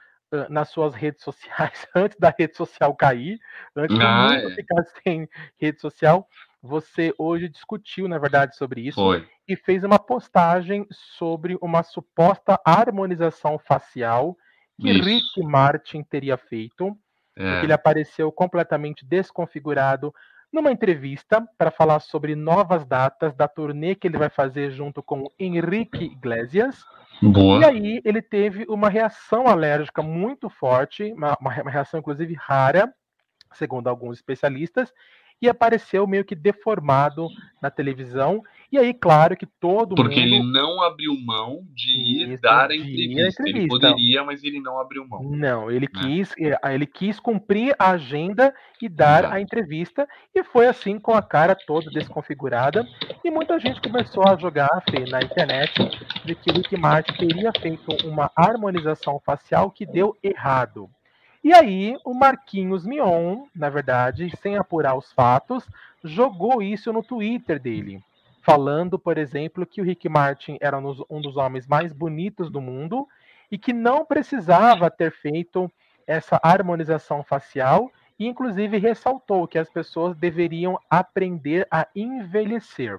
S2: nas suas redes sociais, antes da rede social cair, antes ah, do mundo é. ficar sem rede social, você hoje discutiu, na verdade, sobre isso
S1: Foi.
S2: e fez uma postagem sobre uma suposta harmonização facial que isso. Rick Martin teria feito É. Ele apareceu completamente desconfigurado numa entrevista para falar sobre novas datas da turnê que ele vai fazer junto com Henrique Iglesias. Boa. E aí ele teve uma reação alérgica muito forte, uma, uma reação inclusive rara, segundo alguns especialistas, e apareceu meio que deformado na televisão. E aí, claro que todo
S1: Porque mundo... ele não abriu mão de ir Isso, dar a entrevista. entrevista. Ele poderia, mas ele não abriu mão.
S2: Não, ele né? quis, eh, ele quis cumprir a agenda e dar Exato. a entrevista, e foi assim com a cara toda desconfigurada. E muita gente começou a jogar Fê, na internet de que Rick Martin teria feito uma harmonização facial que deu errado. E aí, o Marquinhos Mion, na verdade, sem apurar os fatos, jogou isso no Twitter dele, falando, por exemplo, que o Rick Martin era um dos homens mais bonitos do mundo e que não precisava ter feito essa harmonização facial e inclusive ressaltou que as pessoas deveriam aprender a envelhecer.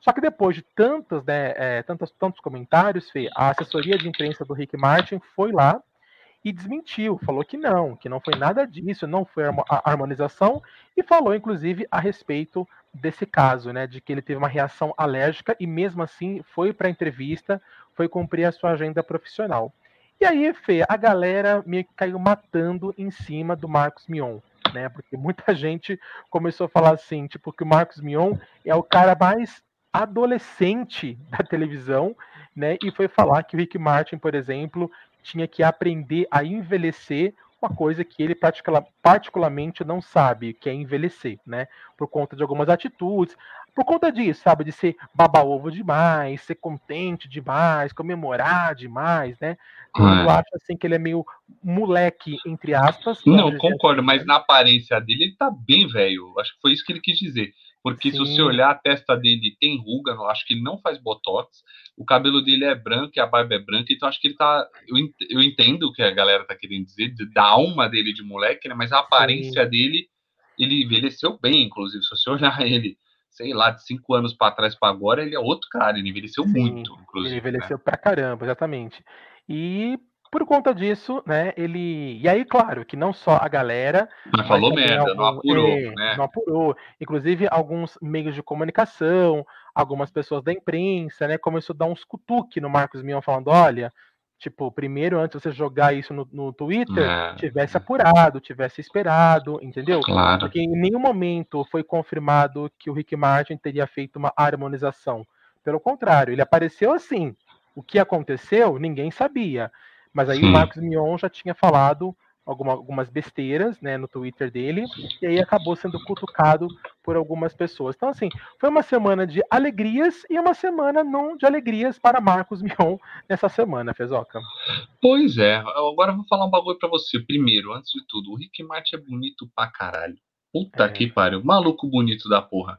S2: Só que depois de tantos, né, é, tantos, tantos comentários, Fê, a assessoria de imprensa do Rick Martin foi lá e desmentiu, falou que não, que não foi nada disso, não foi a harmonização, e falou, inclusive, a respeito desse caso, né, de que ele teve uma reação alérgica e mesmo assim foi para a entrevista, foi cumprir a sua agenda profissional. E aí, Fê, a galera meio que caiu matando em cima do Marcos Mion, né, porque muita gente começou a falar assim, tipo, que o Marcos Mion é o cara mais adolescente da televisão, né, e foi falar que o Rick Martin, por exemplo, tinha que aprender a envelhecer uma coisa que ele particularmente não sabe, que é envelhecer, né? Por conta de algumas atitudes, por conta disso, sabe? De ser baba-ovo demais, ser contente demais, comemorar demais, né? Então, é. Eu acho assim que ele é meio moleque, entre aspas.
S1: Não, concordo, assim, mas né? na aparência dele ele tá bem velho. Acho que foi isso que ele quis dizer. Porque Sim. se você olhar a testa dele tem ruga, acho que ele não faz botox, o cabelo dele é branco e a barba é branca, então acho que ele tá. Eu, eu entendo o que a galera tá querendo dizer, da alma dele de moleque, né? Mas a aparência Sim. dele, ele envelheceu bem, inclusive. Se você olhar ele, sei lá, de cinco anos para trás para agora, ele é outro cara, ele envelheceu Sim, muito, inclusive.
S2: Ele envelheceu né? pra caramba, exatamente. E por conta disso, né, ele. E aí, claro, que não só a galera.
S1: Mas falou merda, algum... não apurou, é, né?
S2: Não apurou. Inclusive, alguns meios de comunicação, algumas pessoas da imprensa, né, começou a dar uns cutuque no Marcos Mion falando: olha, tipo, primeiro, antes de você jogar isso no, no Twitter, é. tivesse apurado, tivesse esperado, entendeu?
S1: Claro.
S2: Porque em nenhum momento foi confirmado que o Rick Martin teria feito uma harmonização. Pelo contrário, ele apareceu assim. O que aconteceu, ninguém sabia. Mas aí Sim. o Marcos Mion já tinha falado alguma, algumas besteiras né, no Twitter dele, e aí acabou sendo cutucado por algumas pessoas. Então, assim, foi uma semana de alegrias e uma semana não de alegrias para Marcos Mion nessa semana, Fezoca.
S1: Pois é, agora eu vou falar um bagulho pra você. Primeiro, antes de tudo, o Rick Martin é bonito pra caralho. Puta é. que pariu, maluco bonito da porra.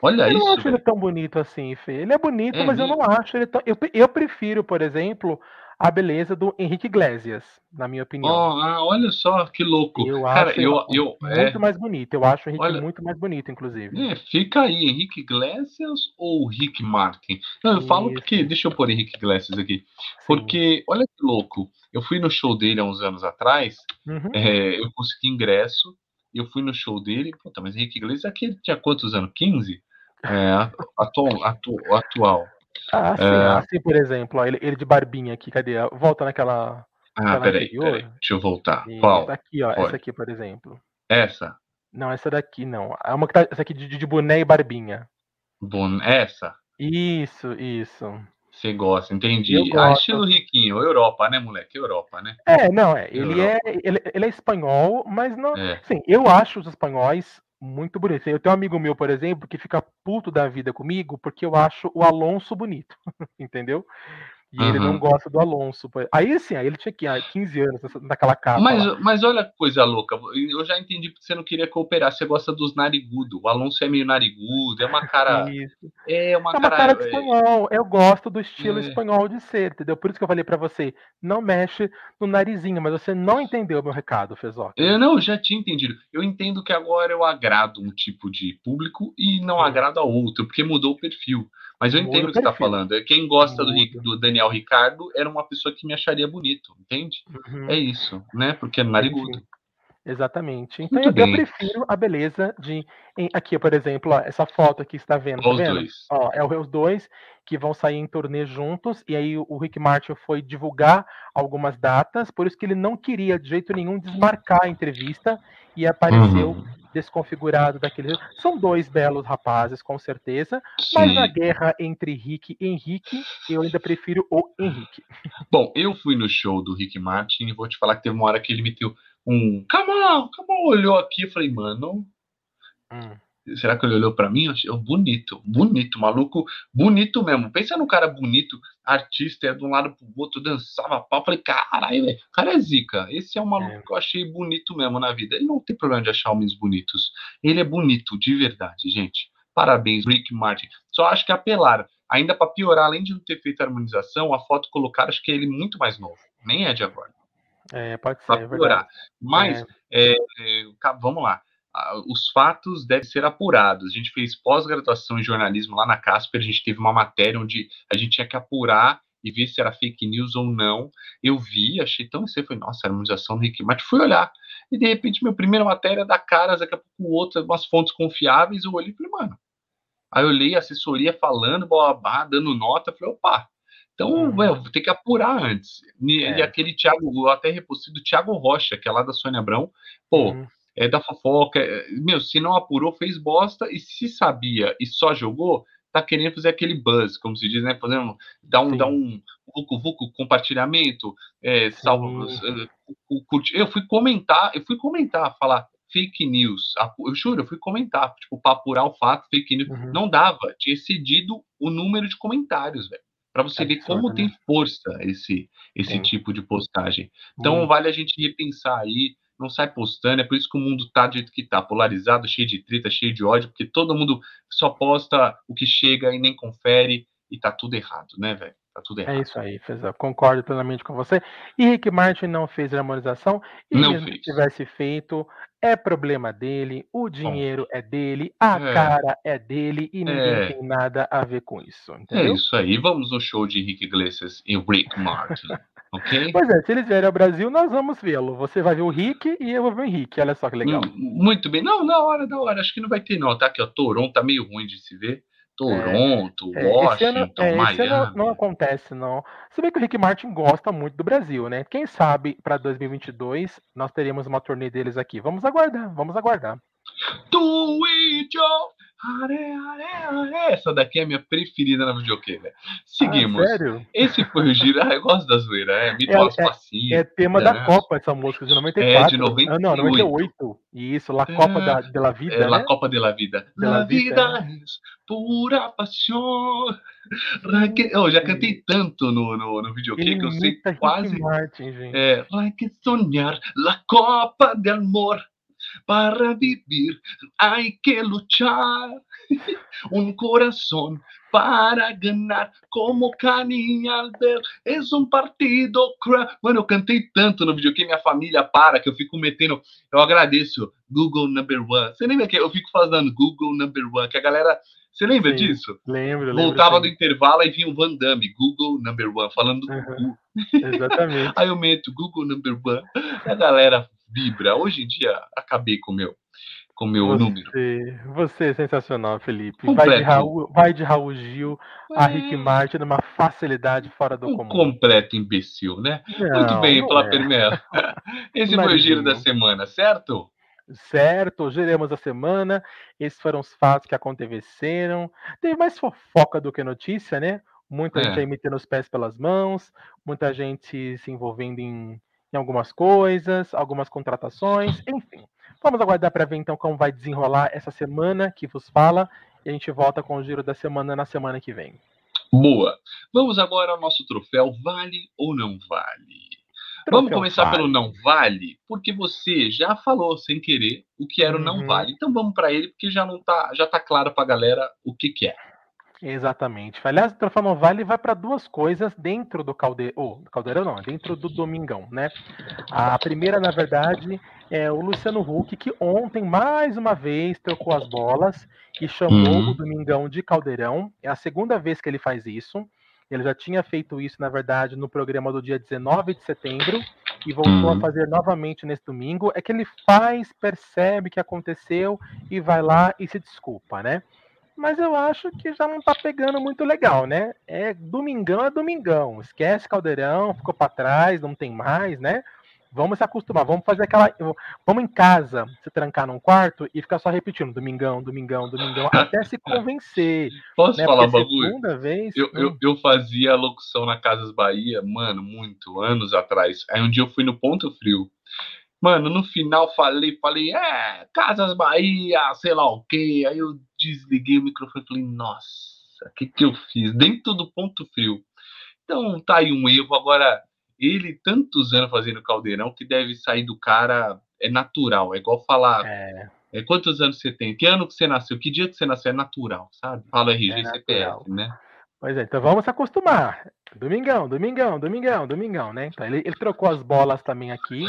S1: Olha
S2: eu
S1: isso.
S2: Eu não acho ele tão bonito assim, Fê. Ele é bonito, é, mas eu não acho ele tão. Eu, eu prefiro, por exemplo, a beleza do Henrique Iglesias, na minha opinião.
S1: Oh, ah, olha só que louco.
S2: Eu Cara, acho eu, eu, muito é... mais bonito. Eu acho o Henrique olha... muito mais bonito, inclusive.
S1: É, fica aí, Henrique Iglesias ou Rick Martin? Não, eu Isso. falo porque. Deixa eu pôr Henrique Iglesias aqui. Sim. Porque, olha que louco. Eu fui no show dele há uns anos atrás. Uhum. É, eu consegui ingresso. Eu fui no show dele. Puta, mas Henrique Iglesias aqui ele tinha quantos anos? 15? É, atual, atual.
S2: Ah, sim, é... assim, por exemplo, ó, ele, ele de barbinha aqui, cadê? Volta naquela.
S1: Ah, peraí, peraí, deixa eu voltar. E Qual?
S2: Essa aqui, ó, essa aqui, por exemplo.
S1: Essa?
S2: Não, essa daqui não. É uma que tá, essa aqui de, de boné e barbinha.
S1: Bon... Essa?
S2: Isso, isso.
S1: Você gosta, entendi. Ah, estilo riquinho, Europa, né, moleque? Europa, né?
S2: É, não, é. Ele, é, ele, ele é espanhol, mas não. É. Sim, eu acho os espanhóis muito bonito. Eu tenho um amigo meu, por exemplo, que fica puto da vida comigo porque eu acho o Alonso bonito, entendeu? E uhum. ele não gosta do Alonso. Aí, assim, aí ele tinha 15 anos naquela capa.
S1: Mas, mas olha que coisa louca. Eu já entendi porque você não queria cooperar. Você gosta dos narigudo. O Alonso é meio narigudo. É uma cara. Isso.
S2: É uma, é uma cara, cara de é espanhol. Eu gosto do estilo é. espanhol de ser, entendeu? Por isso que eu falei para você: não mexe no narizinho. Mas você não entendeu o meu recado, Fezoca.
S1: Eu não, eu já tinha entendido. Eu entendo que agora eu agrado um tipo de público e não Sim. agrado a outro, porque mudou o perfil. Mas eu entendo o que você está falando. É, quem gosta do, do, Daniel Ricardo era uma pessoa que me acharia bonito, entende? Uhum. É isso, né? Porque é narigudo.
S2: Exatamente. Então eu, eu, prefiro a beleza de. Em, aqui, por exemplo, ó, essa foto aqui está vendo, tá
S1: os
S2: vendo?
S1: Dois.
S2: Ó, é os dois que vão sair em turnê juntos, e aí o Rick Martin foi divulgar algumas datas, por isso que ele não queria de jeito nenhum desmarcar a entrevista e apareceu uhum. Desconfigurado daquele. São dois belos rapazes, com certeza, Sim. mas na guerra entre Rick e Henrique, eu ainda prefiro o Henrique.
S1: Bom, eu fui no show do Rick Martin e vou te falar que teve uma hora que ele meteu um come on, olhou aqui e falei, mano. Hum. Será que ele olhou para mim? Eu achei bonito, bonito, maluco, bonito mesmo. Pensa no cara bonito, artista, é de um lado pro outro, dançava pau. Falei, caralho, velho, cara é zica. Esse é um maluco é. que eu achei bonito mesmo na vida. Ele não tem problema de achar homens bonitos. Ele é bonito, de verdade, gente. Parabéns, Rick Martin. Só acho que apelaram. Ainda para piorar, além de não ter feito a harmonização, a foto colocaram, acho que é ele muito mais novo. Nem é de agora.
S2: É, pode ser, é
S1: piorar. Mas, é. É, vamos lá. Os fatos devem ser apurados. A gente fez pós-graduação em jornalismo lá na Casper. A gente teve uma matéria onde a gente tinha que apurar e ver se era fake news ou não. Eu vi, achei tão você foi nossa, harmonização do Rick Martin. Fui olhar. E de repente, minha primeira matéria da Caras, daqui a pouco outra, umas fontes confiáveis. Eu olhei e falei, mano. Aí eu olhei a assessoria falando, blá, dando nota. Falei, opa, então, uhum. vou ter que apurar antes. E, é. e aquele Thiago, eu até repostei do Thiago Rocha, que é lá da Sônia Abrão, pô, uhum. É da fofoca. É, meu, se não apurou, fez bosta, e se sabia e só jogou, tá querendo fazer aquele buzz, como se diz, né? Fazendo, dar um, dar um vucu, vucu, compartilhamento, é, salvo, uh, eu fui comentar, eu fui comentar, falar fake news, eu juro, eu fui comentar, tipo, para apurar o fato, fake news, uhum. não dava, tinha excedido o número de comentários, velho para você é ver como né? tem força esse, esse tipo de postagem. Então, vale a gente repensar aí, não sai postando, é por isso que o mundo tá do jeito que tá, polarizado, cheio de treta, cheio de ódio, porque todo mundo só posta o que chega e nem confere, e tá tudo errado, né, velho? Tá tudo é errado.
S2: É isso aí, Fezão. Concordo plenamente com você. E Rick Martin não fez harmonização. E
S1: não
S2: fez. se tivesse feito, é problema dele, o dinheiro é dele, a é. cara é dele e ninguém é. tem nada a ver com isso. É entendeu?
S1: É isso aí. Vamos no show de Rick Iglesias e Rick Martin. Ok?
S2: Pois é, se eles vierem ao Brasil, nós vamos vê-lo. Você vai ver o Rick e eu vou ver o Henrique. Olha só que legal. Hum,
S1: muito bem. Não, na hora, na hora. Acho que não vai ter, não. Tá aqui, ó. Toronto tá meio ruim de se ver. Toronto, é, Washington, é, ano, é, esse ano
S2: não, acontece, não. Se bem que o Rick Martin gosta muito do Brasil, né? Quem sabe para 2022 nós teremos uma turnê deles aqui. Vamos aguardar, vamos aguardar.
S1: Twitch, essa daqui é a minha preferida na né? Seguimos. Ah, sério? Esse foi o giro. Ah, eu gosto da zoeira. É, me é,
S2: é, é tema da né? Copa essa música, de 94.
S1: É, de 98. Ah, não,
S2: 98. Isso, La Copa é, da, de la Vida. É,
S1: né? La Copa de la Vida. De la, vida é pura paixão. Eu já cantei tanto no, no, no videokê que eu sei quase.
S2: Martin, gente.
S1: É, like sonhar, la Copa de Amor. Para vivir hay que luchar. Un corazón para ganhar como Caninha. É um partido cruel. Mano, eu cantei tanto no vídeo que minha família para que eu fico metendo. Eu agradeço. Google number one. Você lembra que eu fico fazendo Google number one? Que a galera. Você lembra sim, disso?
S2: Lembro,
S1: Voltava lembro, do intervalo e vinha o Van Damme, Google number one, falando do uhum,
S2: Exatamente.
S1: Aí eu meto Google number one. A galera vibra. Hoje em dia, acabei com o meu, com meu
S2: você,
S1: número.
S2: Você é sensacional, Felipe. Vai de, Raul, vai de Raul Gil é... a Rick Martin numa facilidade fora do
S1: um
S2: comum.
S1: completo imbecil, né? Não, Muito bem, Flapermel. Esse Imagina. foi o giro da semana, certo?
S2: Certo, giremos a semana. Esses foram os fatos que aconteceram. Teve mais fofoca do que notícia, né? Muita é. gente aí metendo os pés pelas mãos, muita gente se envolvendo em em algumas coisas, algumas contratações, enfim. Vamos aguardar para ver então como vai desenrolar essa semana que vos fala e a gente volta com o giro da semana na semana que vem.
S1: Boa. Vamos agora ao nosso troféu Vale ou Não Vale. Troféu Vamos começar vale. pelo Não Vale, porque você já falou sem querer o que era o Não uhum. Vale. Então vamos para ele, porque já não tá, já tá claro para a galera o que, que é.
S2: Exatamente. Aliás, o Troféu Vale vai para duas coisas dentro do caldeirão, oh, caldeirão não, dentro do Domingão, né? A primeira, na verdade, é o Luciano Huck, que ontem, mais uma vez, trocou as bolas e chamou uhum. o Domingão de caldeirão. É a segunda vez que ele faz isso. Ele já tinha feito isso, na verdade, no programa do dia 19 de setembro, e voltou uhum. a fazer novamente nesse domingo, é que ele faz, percebe que aconteceu e vai lá e se desculpa, né? Mas eu acho que já não tá pegando muito legal, né? É domingão é domingão. Esquece Caldeirão, ficou para trás, não tem mais, né? Vamos se acostumar, vamos fazer aquela. Vamos em casa, se trancar num quarto e ficar só repetindo, domingão, domingão, domingão, até se convencer.
S1: Posso né? falar um bagulho? Segunda vez. Eu, eu, eu fazia locução na Casas Bahia, mano, muito, anos atrás. Aí um dia eu fui no Ponto Frio. Mano, no final falei, falei, é, Casas Bahia, sei lá o quê. Aí eu desliguei o microfone e falei, nossa, o que, que eu fiz? Dentro do Ponto Frio. Então tá aí um erro. Agora, ele tantos anos fazendo caldeirão que deve sair do cara é natural, é igual falar. É. é. quantos anos você tem? Que ano que você nasceu? Que dia que você nasceu? É natural, sabe? Fala RG é CPF, né?
S2: Pois é, então vamos se acostumar. Domingão, domingão, domingão, domingão, né? Então ele, ele trocou as bolas também aqui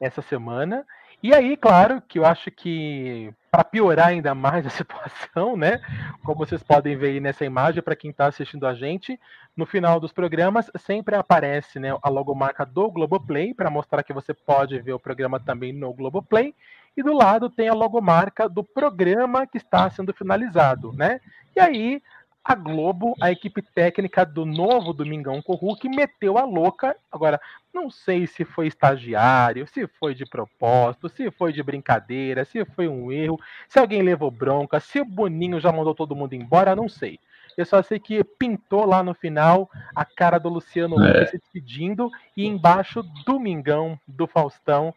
S2: essa semana. E aí, claro, que eu acho que para piorar ainda mais a situação, né? Como vocês podem ver aí nessa imagem, para quem está assistindo a gente, no final dos programas sempre aparece né, a logomarca do Globoplay, para mostrar que você pode ver o programa também no Globoplay. E do lado tem a logomarca do programa que está sendo finalizado, né? E aí a Globo, a equipe técnica do novo Domingão com Hulk, meteu a louca. Agora, não sei se foi estagiário, se foi de propósito, se foi de brincadeira, se foi um erro, se alguém levou bronca, se o Boninho já mandou todo mundo embora, não sei. Eu só sei que pintou lá no final a cara do Luciano Huck é. se despedindo e embaixo Domingão do Faustão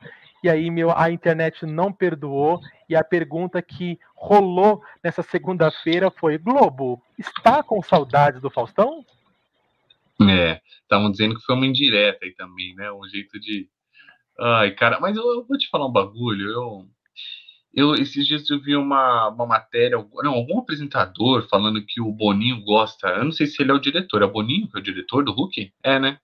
S2: e aí meu, a internet não perdoou e a pergunta que rolou nessa segunda-feira foi: Globo, está com saudade do Faustão?
S1: É, estavam dizendo que foi uma indireta aí também, né? Um jeito de. Ai, cara, mas eu, eu vou te falar um bagulho. Eu, eu esses dias eu vi uma, uma matéria, não, algum apresentador falando que o Boninho gosta. Eu não sei se ele é o diretor. É o Boninho que é o diretor do Hulk? É, né?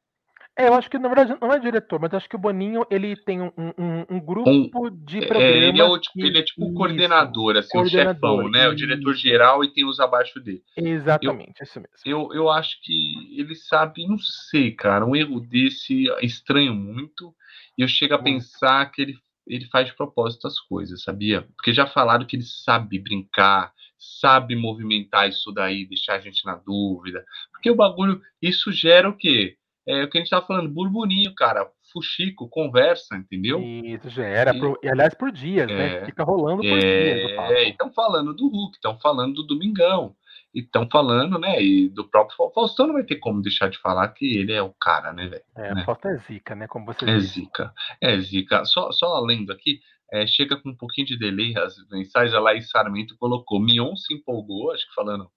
S2: É, eu acho que na verdade não é diretor, mas acho que o Boninho ele tem um, um, um grupo um, de programas. É,
S1: ele, é o, tipo, ele é tipo o coordenador, assim, coordenador, o chefão, né? O diretor geral e tem os abaixo dele.
S2: Exatamente, eu, isso mesmo.
S1: Eu, eu acho que ele sabe, não sei, cara, um erro desse estranho muito. E eu chego a muito. pensar que ele, ele faz de propósito as coisas, sabia? Porque já falaram que ele sabe brincar, sabe movimentar isso daí, deixar a gente na dúvida. Porque o bagulho, isso gera o quê? É o que a gente estava falando, burburinho, cara, fuxico, conversa, entendeu?
S2: Isso já era, e, por, aliás, por dias, né? é, né? Fica rolando por é, dias.
S1: É, estão falando do Hulk, estão falando do Domingão, e estão falando, né? E do próprio Faustão não vai ter como deixar de falar que ele é o cara, né, velho?
S2: É,
S1: né?
S2: Faustão é zica, né? Como você
S1: É disse. zica, é zica. Só, só lendo aqui, é, chega com um pouquinho de delay as mensagens, a Laís Sarmento colocou, Mion se empolgou, acho que falando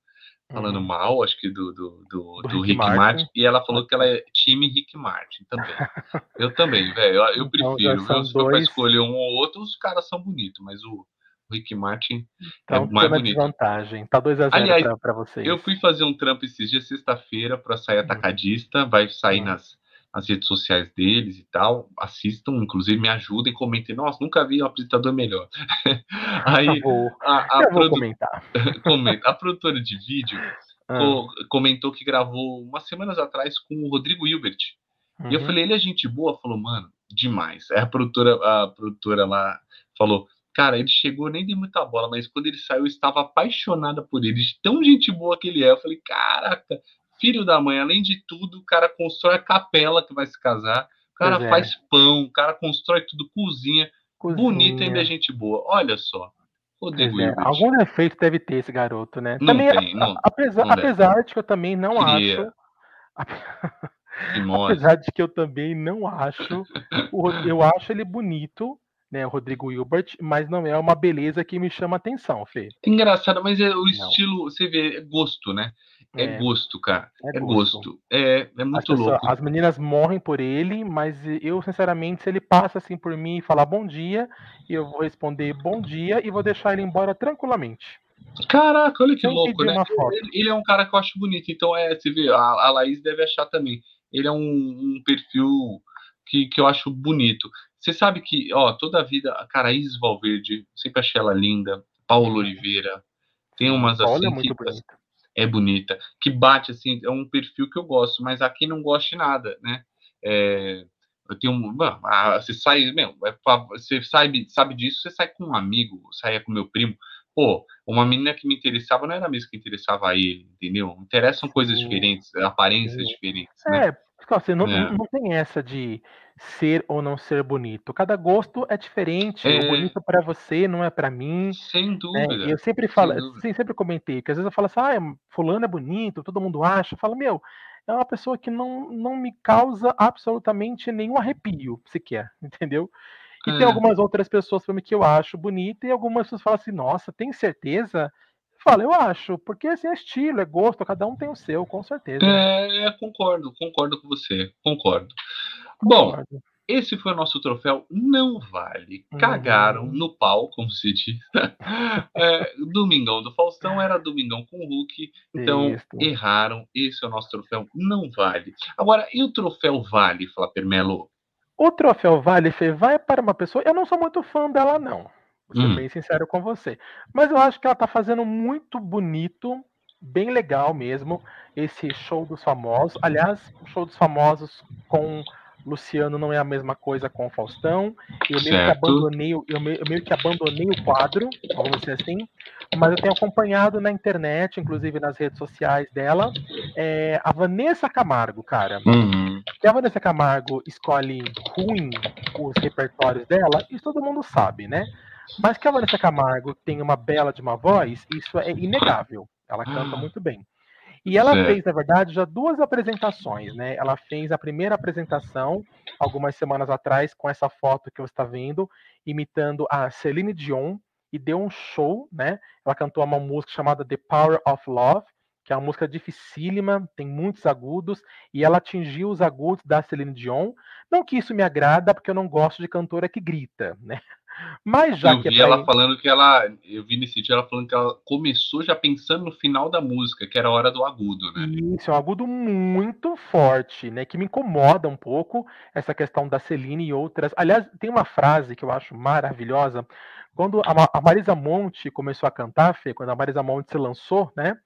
S1: falando uhum. mal, acho que do, do, do, do Rick, Rick Martin. Martin. e ela falou que ela é time Rick Martin também. eu também, velho, eu, eu, então, prefiro. Então, se for pra escolher um ou outro, os caras são bonitos, mas o Rick Martin é então, é mais bonito.
S2: desvantagem. Tá 2 a 0 Aliás, pra, pra vocês.
S1: Eu fui fazer um trampo esses dias, sexta-feira, para sair uhum. atacadista, vai sair uhum. nas as redes sociais deles e tal, assistam, inclusive me ajudem, comentem. Nossa, nunca vi um apresentador melhor. Aí
S2: vou, a, a produ... comentar.
S1: comenta. A produtora de vídeo ah. comentou que gravou umas semanas atrás com o Rodrigo Hilbert. Uhum. E eu uhum. falei, ele é gente boa? Falou, mano, demais. Aí a produtora, a produtora lá falou, cara, ele chegou, nem dei muita bola, mas quando ele saiu, eu estava apaixonada por ele, de tão gente boa que ele é. Eu falei, caraca, filho da mãe, além de tudo, o cara constrói a capela que vai se casar, o cara é. faz pão, o cara constrói tudo, cozinha, cozinha. bonito ainda é gente boa. Olha só.
S2: Rodrigo é, algum defeito deve ter esse garoto, né? Não também, tem, não, apesar, não apesar de que eu também não Queria. acho. apesar de que eu também não acho. eu acho ele bonito, né, o Rodrigo Hilbert, mas não é uma beleza que me chama atenção, Fê.
S1: Engraçado, mas é o não. estilo, você vê, é gosto, né? É, é gosto, cara. É, é gosto. gosto. É, é muito
S2: as
S1: louco.
S2: as meninas morrem por ele, mas eu, sinceramente, se ele passa assim por mim e falar bom dia, eu vou responder bom dia e vou deixar ele embora tranquilamente.
S1: Caraca, olha que Sem louco, né? Ele, ele, é um cara que eu acho bonito, então é, você vê, a, a Laís deve achar também. Ele é um, um perfil que, que eu acho bonito. Você sabe que, ó, toda a vida, a cara, Isis Valverde, sempre achei ela linda, Paulo uhum. Oliveira, tem umas Paulo assim. É muito que, bonita é bonita, que bate assim, é um perfil que eu gosto, mas aqui não gosto de nada, né? É, Eu tenho um, você sai, meu, é você sabe, sabe disso, você sai com um amigo, saia com meu primo. Pô, uma menina que me interessava não era a mesma que interessava a ele, entendeu? Interessam coisas diferentes, aparências diferentes. Né?
S2: É, assim, não, é. não tem essa de ser ou não ser bonito. Cada gosto é diferente. É... O bonito para você não é para mim.
S1: Sem né? dúvida.
S2: É, eu sempre falo, assim, sempre comentei que às vezes eu falo assim, ah, fulano é bonito, todo mundo acha. Eu falo, meu, é uma pessoa que não, não me causa absolutamente nenhum arrepio sequer, entendeu? E é. tem algumas outras pessoas para mim que eu acho bonita e algumas pessoas falam assim, nossa, tem certeza? Fala, eu acho, porque assim, é estilo, é gosto, cada um tem o seu, com certeza.
S1: É, concordo, concordo com você, concordo. Bom, esse foi o nosso troféu Não Vale. Cagaram uhum. no pau, como se diz. é, Domingão do Faustão era Domingão com o Hulk, então Isso. erraram. Esse é o nosso troféu Não Vale. Agora, e o troféu Vale, Flapper Melo?
S2: O troféu Vale vai para uma pessoa. Eu não sou muito fã dela, não. Vou ser hum. bem sincero com você. Mas eu acho que ela tá fazendo muito bonito, bem legal mesmo, esse show dos famosos. Aliás, o show dos famosos com Luciano não é a mesma coisa com o Faustão. Eu meio, que abandonei, eu, meio, eu meio que abandonei o quadro, vamos dizer assim. Mas eu tenho acompanhado na internet, inclusive nas redes sociais dela, é, a Vanessa Camargo, cara. Uhum. Que a Vanessa Camargo escolhe ruim os repertórios dela, isso todo mundo sabe, né? Mas que a Vanessa Camargo tem uma bela de uma voz, isso é inegável. Ela canta muito bem. E ela certo. fez, na verdade, já duas apresentações, né? Ela fez a primeira apresentação algumas semanas atrás com essa foto que você está vendo, imitando a Celine Dion e deu um show, né? Ela cantou uma música chamada The Power of Love, que é uma música dificílima, tem muitos agudos, e ela atingiu os agudos da Celine Dion. Não que isso me agrada, porque eu não gosto de cantora que grita, né? Mas já
S1: eu
S2: que
S1: é vi é ela falando que ela, eu vi nesse dia ela falando que ela começou já pensando no final da música, que era a hora do agudo, né?
S2: Isso, é um agudo muito forte, né? Que me incomoda um pouco essa questão da Celine e outras. Aliás, tem uma frase que eu acho maravilhosa. Quando a Marisa Monte começou a cantar, Fê, quando a Marisa Monte se lançou, né?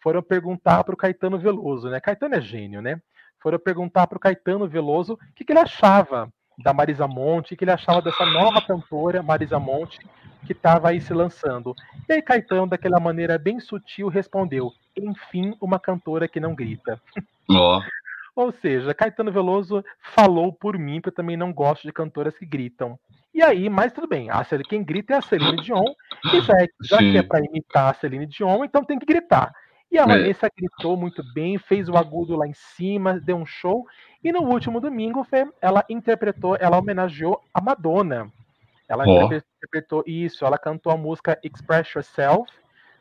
S2: Foram perguntar para o Caetano Veloso, né? Caetano é gênio, né? Foram perguntar para o Caetano Veloso o que, que ele achava da Marisa Monte, que ele achava dessa nova cantora, Marisa Monte, que estava aí se lançando. E aí Caetano, daquela maneira bem sutil, respondeu: enfim, uma cantora que não grita. Oh. Ou seja, Caetano Veloso falou por mim, que eu também não gosto de cantoras que gritam. E aí, mas tudo bem, a quem grita é a Celine Dion, e já, é, já que é para imitar a Celine Dion, então tem que gritar. E a é. Vanessa gritou muito bem, fez o agudo lá em cima, deu um show. E no último domingo, ela interpretou, ela homenageou a Madonna. Ela oh. interpretou isso, ela cantou a música Express Yourself,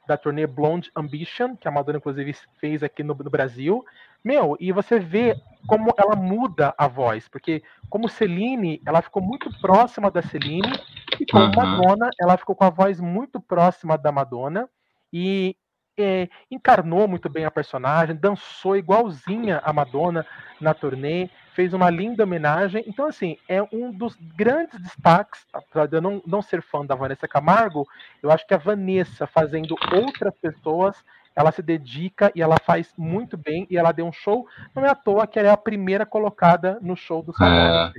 S2: da turnê Blonde Ambition, que a Madonna, inclusive, fez aqui no, no Brasil. Meu, e você vê como ela muda a voz, porque como Celine, ela ficou muito próxima da Celine, e como uhum. Madonna, ela ficou com a voz muito próxima da Madonna, e é, encarnou muito bem a personagem, dançou igualzinha a Madonna na turnê, fez uma linda homenagem. Então, assim, é um dos grandes destaques, apesar de eu não, não ser fã da Vanessa Camargo, eu acho que a Vanessa fazendo outras pessoas, ela se dedica e ela faz muito bem, e ela deu um show, não é à toa que ela é a primeira colocada no show do.
S1: É.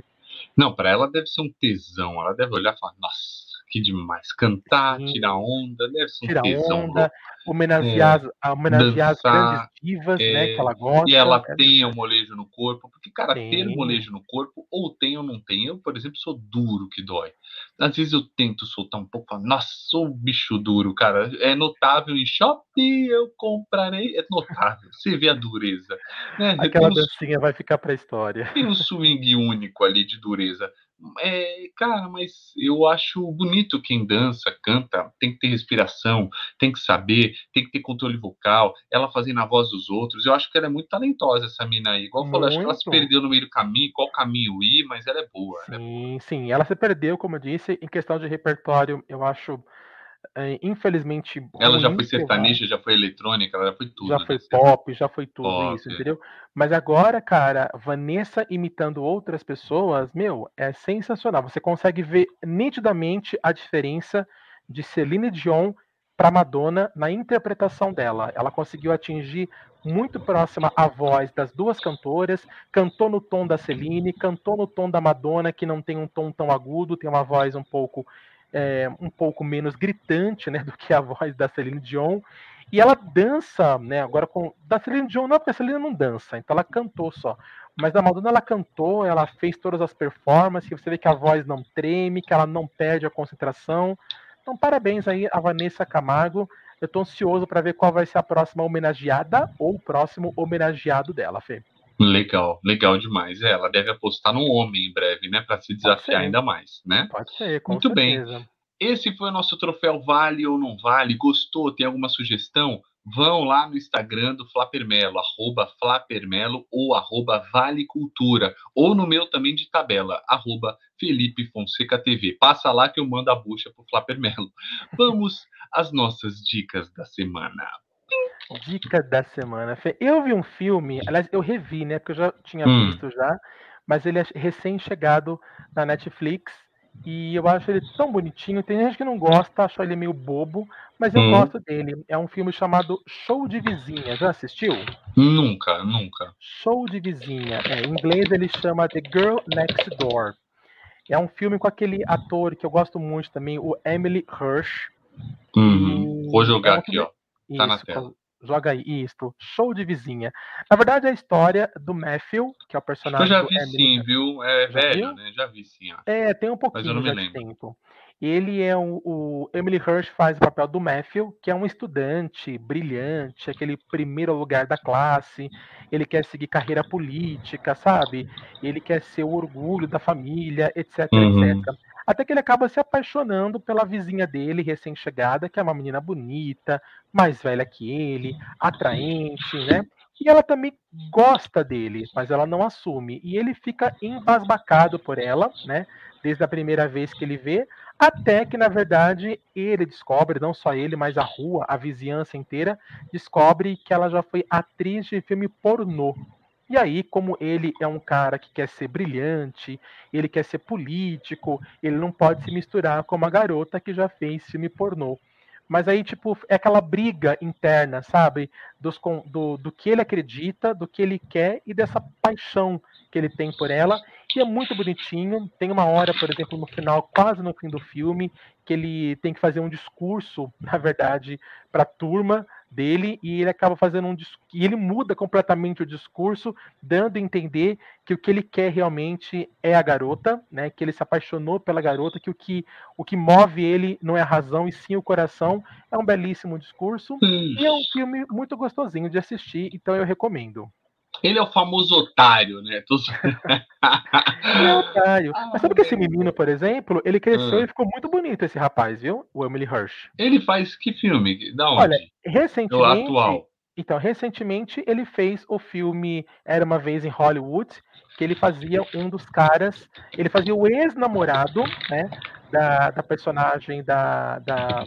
S1: Não, para ela deve ser um tesão, ela deve olhar e falar, nossa, que demais. Cantar, Sim. tirar onda, deve ser um tirar tesão. Onda,
S2: homenagear, é, homenagear dançar, as grandes divas, é, né, que ela gosta.
S1: E ela é, tem o molejo no corpo, porque, cara, tem. ter molejo no corpo, ou tem ou não tem. Eu, por exemplo, sou duro que dói. Às vezes eu tento soltar um pouco, nossa, sou um bicho duro, cara. É notável em shopping, eu comprarei. É notável. Você vê a dureza. Né?
S2: Aquela dancinha vai ficar pra história.
S1: Tem um swing único ali de dureza. É, cara, mas eu acho bonito quem dança, canta, tem que ter respiração, tem que saber, tem que ter controle vocal, ela fazendo a voz dos outros. Eu acho que ela é muito talentosa, essa mina aí. Igual eu falei, acho que ela se perdeu no meio do caminho, qual caminho ir, mas ela é boa.
S2: Sim,
S1: ela é boa.
S2: sim, ela se perdeu, como eu disse, em questão de repertório, eu acho infelizmente.
S1: Ela já foi sertaneja, já foi eletrônica, ela já foi tudo.
S2: Já foi né? pop, já foi tudo pop. isso, entendeu? Mas agora, cara, Vanessa imitando outras pessoas, meu, é sensacional. Você consegue ver nitidamente a diferença de Celine Dion para Madonna na interpretação dela. Ela conseguiu atingir muito próxima à voz das duas cantoras, cantou no tom da Celine, cantou no tom da Madonna, que não tem um tom tão agudo, tem uma voz um pouco é, um pouco menos gritante, né, do que a voz da Celine Dion. E ela dança, né, agora com da Celine Dion não, porque a Celine não dança, então ela cantou só. Mas da Madonna ela cantou, ela fez todas as performances, você vê que a voz não treme, que ela não perde a concentração. Então parabéns aí a Vanessa Camargo. Eu tô ansioso para ver qual vai ser a próxima homenageada ou o próximo homenageado dela, Fê.
S1: Legal, legal demais. É, ela deve apostar num homem em breve, né, para se desafiar ainda mais, né?
S2: Pode ser, com
S1: Muito
S2: certeza.
S1: bem. Esse foi o nosso troféu Vale ou Não Vale. Gostou? Tem alguma sugestão? Vão lá no Instagram do Flapermelo, arroba Flapermelo ou arroba Vale Cultura, ou no meu também de tabela, arroba Felipe Fonseca TV. Passa lá que eu mando a bucha pro Flapermelo. Vamos às nossas dicas da semana.
S2: Dica da semana. Eu vi um filme, aliás, eu revi, né? Porque eu já tinha hum. visto já, mas ele é recém-chegado na Netflix e eu acho ele tão bonitinho. Tem gente que não gosta, acha ele meio bobo, mas eu hum. gosto dele. É um filme chamado Show de Vizinha. Já assistiu?
S1: Nunca, nunca.
S2: Show de Vizinha. É, em inglês ele chama The Girl Next Door. É um filme com aquele ator que eu gosto muito também, o Emily Hirsch.
S1: Uhum. Vou jogar é um aqui, ó. Tá Isso, na tela.
S2: Joga aí, isto. Show de vizinha. Na verdade, é a história do Matthew, que é o personagem.
S1: Eu já vi sim, viu? É velho, né? Já vi sim. Ó.
S2: É, tem um pouquinho de tempo. Ele é o, o, Emily Hirsch faz o papel do Matthew, que é um estudante brilhante, aquele primeiro lugar da classe. Ele quer seguir carreira política, sabe? Ele quer ser o orgulho da família, etc, uhum. etc. Até que ele acaba se apaixonando pela vizinha dele, recém-chegada, que é uma menina bonita, mais velha que ele, atraente, né? E ela também gosta dele, mas ela não assume. E ele fica embasbacado por ela, né? Desde a primeira vez que ele vê, até que, na verdade, ele descobre, não só ele, mas a rua, a vizinhança inteira, descobre que ela já foi atriz de filme pornô. E aí, como ele é um cara que quer ser brilhante, ele quer ser político, ele não pode se misturar com uma garota que já fez filme pornô. Mas aí, tipo, é aquela briga interna, sabe? Dos, do, do que ele acredita, do que ele quer e dessa paixão que ele tem por ela. E é muito bonitinho. Tem uma hora, por exemplo, no final, quase no fim do filme, que ele tem que fazer um discurso, na verdade, para a turma dele e ele acaba fazendo um e ele muda completamente o discurso, dando a entender que o que ele quer realmente é a garota, né? Que ele se apaixonou pela garota, que o que o que move ele não é a razão e sim o coração. É um belíssimo discurso hum. e é um filme muito gostosinho de assistir, então eu recomendo.
S1: Ele é o famoso otário, né? Tô...
S2: é otário. Mas sabe que esse menino, por exemplo, ele cresceu ah. e ficou muito bonito, esse rapaz, viu? O Emily Hirsch.
S1: Ele faz que filme? Da onde?
S2: Olha, recentemente. O atual. Então, recentemente ele fez o filme Era uma Vez em Hollywood, que ele fazia um dos caras. Ele fazia o ex-namorado, né? Da, da personagem da, da.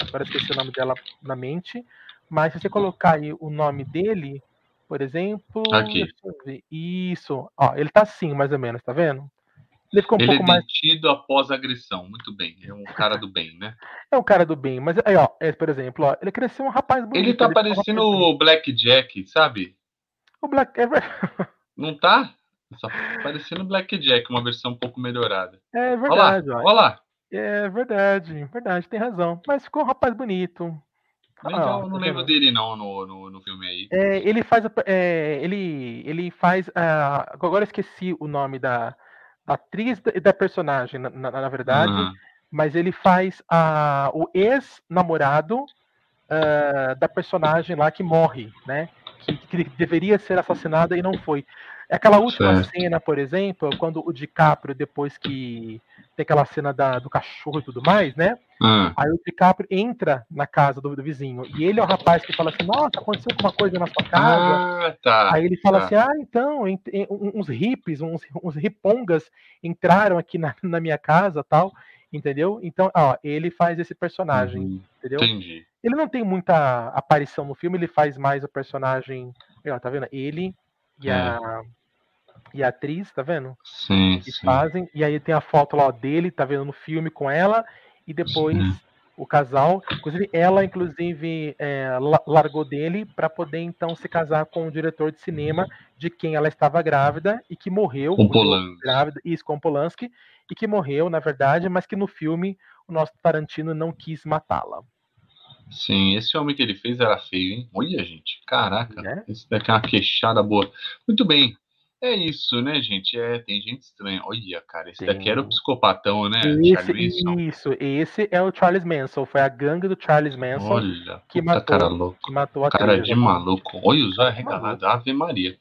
S2: Agora esqueci o nome dela na mente. Mas se você colocar aí o nome dele, por exemplo.
S1: Aqui.
S2: Isso. Ó, ele tá assim, mais ou menos, tá vendo?
S1: Ele ficou um ele pouco é mais. detido após agressão. Muito bem. É um cara do bem, né?
S2: É um cara do bem. Mas aí, ó, é, por exemplo, ó, ele cresceu um rapaz bonito.
S1: Ele tá ele parecendo o Black Jack, sabe?
S2: O Black. É...
S1: Não tá? Só parecendo o Black Jack, uma versão um pouco melhorada.
S2: É verdade,
S1: olha lá. Olha lá.
S2: É verdade, verdade, tem razão. Mas ficou um rapaz bonito.
S1: Legal, ah, não lembro dele não no, no, no filme aí.
S2: É, ele faz, é, ele, ele faz, uh, agora esqueci o nome da, da atriz e da personagem, na, na, na verdade, uhum. mas ele faz uh, o ex-namorado uh, da personagem lá que morre, né? Que, que deveria ser assassinada e não foi. Aquela última certo. cena, por exemplo, quando o DiCaprio, depois que tem aquela cena da, do cachorro e tudo mais, né? Hum. Aí o DiCaprio entra na casa do, do, vizinho. E ele é o rapaz que fala assim: Nossa, aconteceu alguma coisa na sua casa.
S1: Ah, tá,
S2: Aí ele fala tá. assim: Ah, então, uns hippies, uns, uns ripongas entraram aqui na, na minha casa tal. Entendeu? Então, ó, ele faz esse personagem. Uhum, entendeu?
S1: Entendi.
S2: Ele não tem muita aparição no filme, ele faz mais o personagem. Ó, tá vendo? Ele e é. a e a atriz, tá vendo?
S1: Sim,
S2: que
S1: sim.
S2: fazem. E aí tem a foto lá dele, tá vendo no filme com ela, e depois sim. o casal. Inclusive, ela, inclusive, é, largou dele para poder então se casar com o diretor de cinema de quem ela estava grávida e que morreu.
S1: Com Polanski.
S2: Grávida, isso, com Polanski, e que morreu, na verdade, mas que no filme o nosso Tarantino não quis matá-la.
S1: Sim, esse homem que ele fez era feio, hein? Olha, gente, caraca, é? esse daqui é uma queixada boa. Muito bem, é isso, né, gente? É, tem gente estranha. Olha, cara, esse tem. daqui era o psicopatão, né?
S2: Esse, isso, esse é o Charles Manson. Foi a gangue do Charles Manson
S1: Olha, que, matou, cara louco. que matou a Cara de maluco. Olha o zóio regalado. Ave Maria.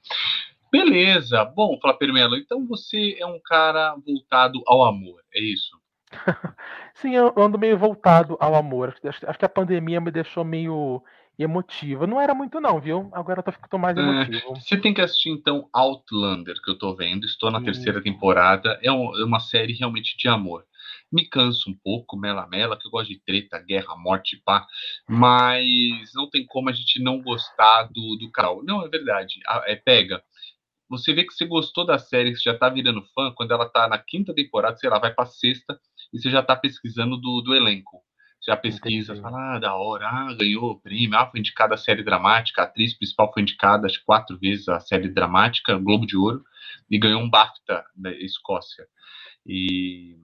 S1: Beleza. Bom, Flávio Melo, então você é um cara voltado ao amor, é isso?
S2: Sim, eu ando meio voltado ao amor. Acho, acho que a pandemia me deixou meio emotivo. Não era muito, não, viu? Agora eu tô, mais é, emotivo.
S1: É, você tem que assistir, então, Outlander, que eu tô vendo. Estou na terceira temporada. É, um, é, uma série realmente de amor. Me canso um pouco, Mela Mela, que eu gosto de treta, guerra, morte, pá. Mas não tem como a gente não gostar do, do canal. Não, é verdade. É, pega você vê que você gostou da série, que você já tá virando fã, quando ela tá na quinta temporada, sei lá, vai pra sexta, e você já tá pesquisando do, do elenco. Já pesquisa, Entendi. fala, ah, da hora, ah, ganhou o prêmio, ah, foi indicada a série dramática, a atriz principal foi indicada acho quatro vezes a série dramática, Globo de Ouro, e ganhou um BAFTA da Escócia. E,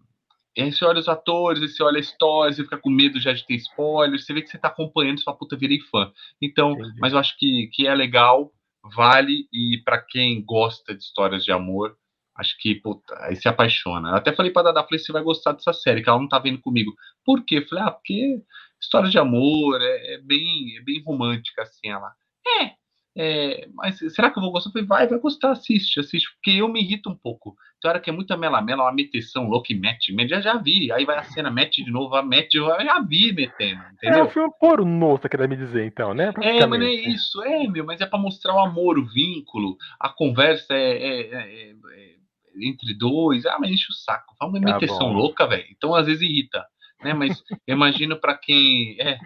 S1: e aí você olha os atores, aí você olha a história, você fica com medo já de ter spoiler, você vê que você tá acompanhando, você fala, puta, virei fã. Então, Entendi. mas eu acho que, que é legal, vale, e para quem gosta de histórias de amor, Acho que, puta, aí se apaixona. Eu até falei pra Dada, falei, você vai gostar dessa série, que ela não tá vendo comigo. Por quê? falei, ah, porque história de amor, é, é, bem, é bem romântica, assim, ela. É, é, mas será que eu vou gostar? Eu falei, vai, vai gostar, assiste, assiste, porque eu me irrito um pouco. Tem hora que é muita melamela, uma meteção louca e mete, mete, já, já vi. Aí vai a cena, mete de novo, mete, eu já vi metendo, entendeu? É
S2: um filme pornô, você quer me dizer, então, né?
S1: É, mas não é isso, é, meu, mas é pra mostrar o amor, o vínculo, a conversa é, é, é, é entre dois, ah, mas enche o saco. Fala uma tá imitação louca, velho. Então às vezes irrita, né? Mas imagino para quem é.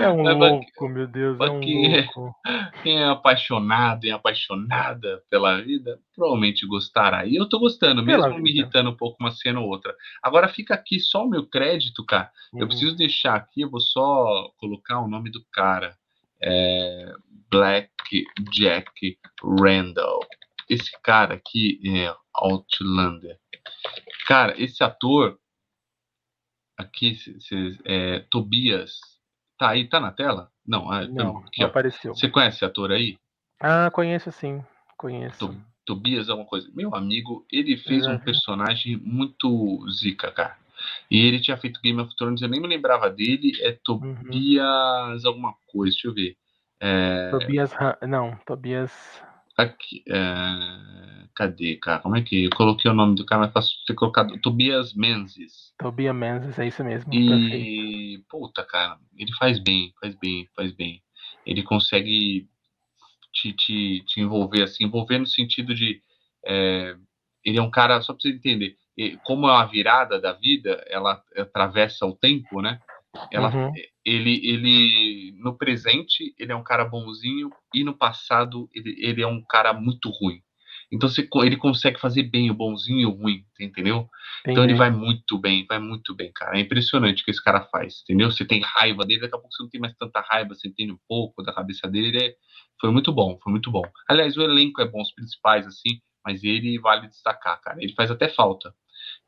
S2: É um louco, meu Deus, é um quem, louco.
S1: Quem é apaixonado e apaixonada pela vida, provavelmente gostará. E eu tô gostando, mesmo pela me irritando um pouco uma cena ou outra. Agora fica aqui só o meu crédito, cara. Uhum. Eu preciso deixar aqui, eu vou só colocar o nome do cara. É Black Jack Randall esse cara aqui é Outlander. Cara, esse ator aqui, é, Tobias, tá aí, tá na tela? Não,
S2: é, não, aqui, não apareceu.
S1: Você conhece esse ator aí?
S2: Ah, conheço sim, conheço.
S1: To, Tobias é uma coisa. Meu amigo, ele fez uhum. um personagem muito zica, cara. E ele tinha feito Game of Thrones, eu nem me lembrava dele. É uhum. Tobias uhum. alguma coisa, deixa eu ver. É...
S2: Tobias, não, Tobias
S1: Aqui, é... Cadê, cara? Como é que eu coloquei o nome do cara? Mas posso ter colocado Tobias Menzies.
S2: Tobias Menzies, é isso mesmo.
S1: E, perfeito. puta, cara, ele faz bem, faz bem, faz bem. Ele consegue te, te, te envolver, assim, envolver no sentido de. É... ele é um cara, só pra você entender, como é uma virada da vida, ela atravessa o tempo, né? Ela, uhum. ele, ele, no presente, ele é um cara bonzinho e no passado ele, ele é um cara muito ruim. Então você, ele consegue fazer bem o bonzinho e o ruim, entendeu? Entendi. Então ele vai muito bem, vai muito bem, cara. É impressionante o que esse cara faz, entendeu? Você tem raiva dele, daqui a pouco você não tem mais tanta raiva, você entende um pouco da cabeça dele. Ele é, foi muito bom, foi muito bom. Aliás, o elenco é bom, os principais, assim, mas ele vale destacar, cara. Ele faz até falta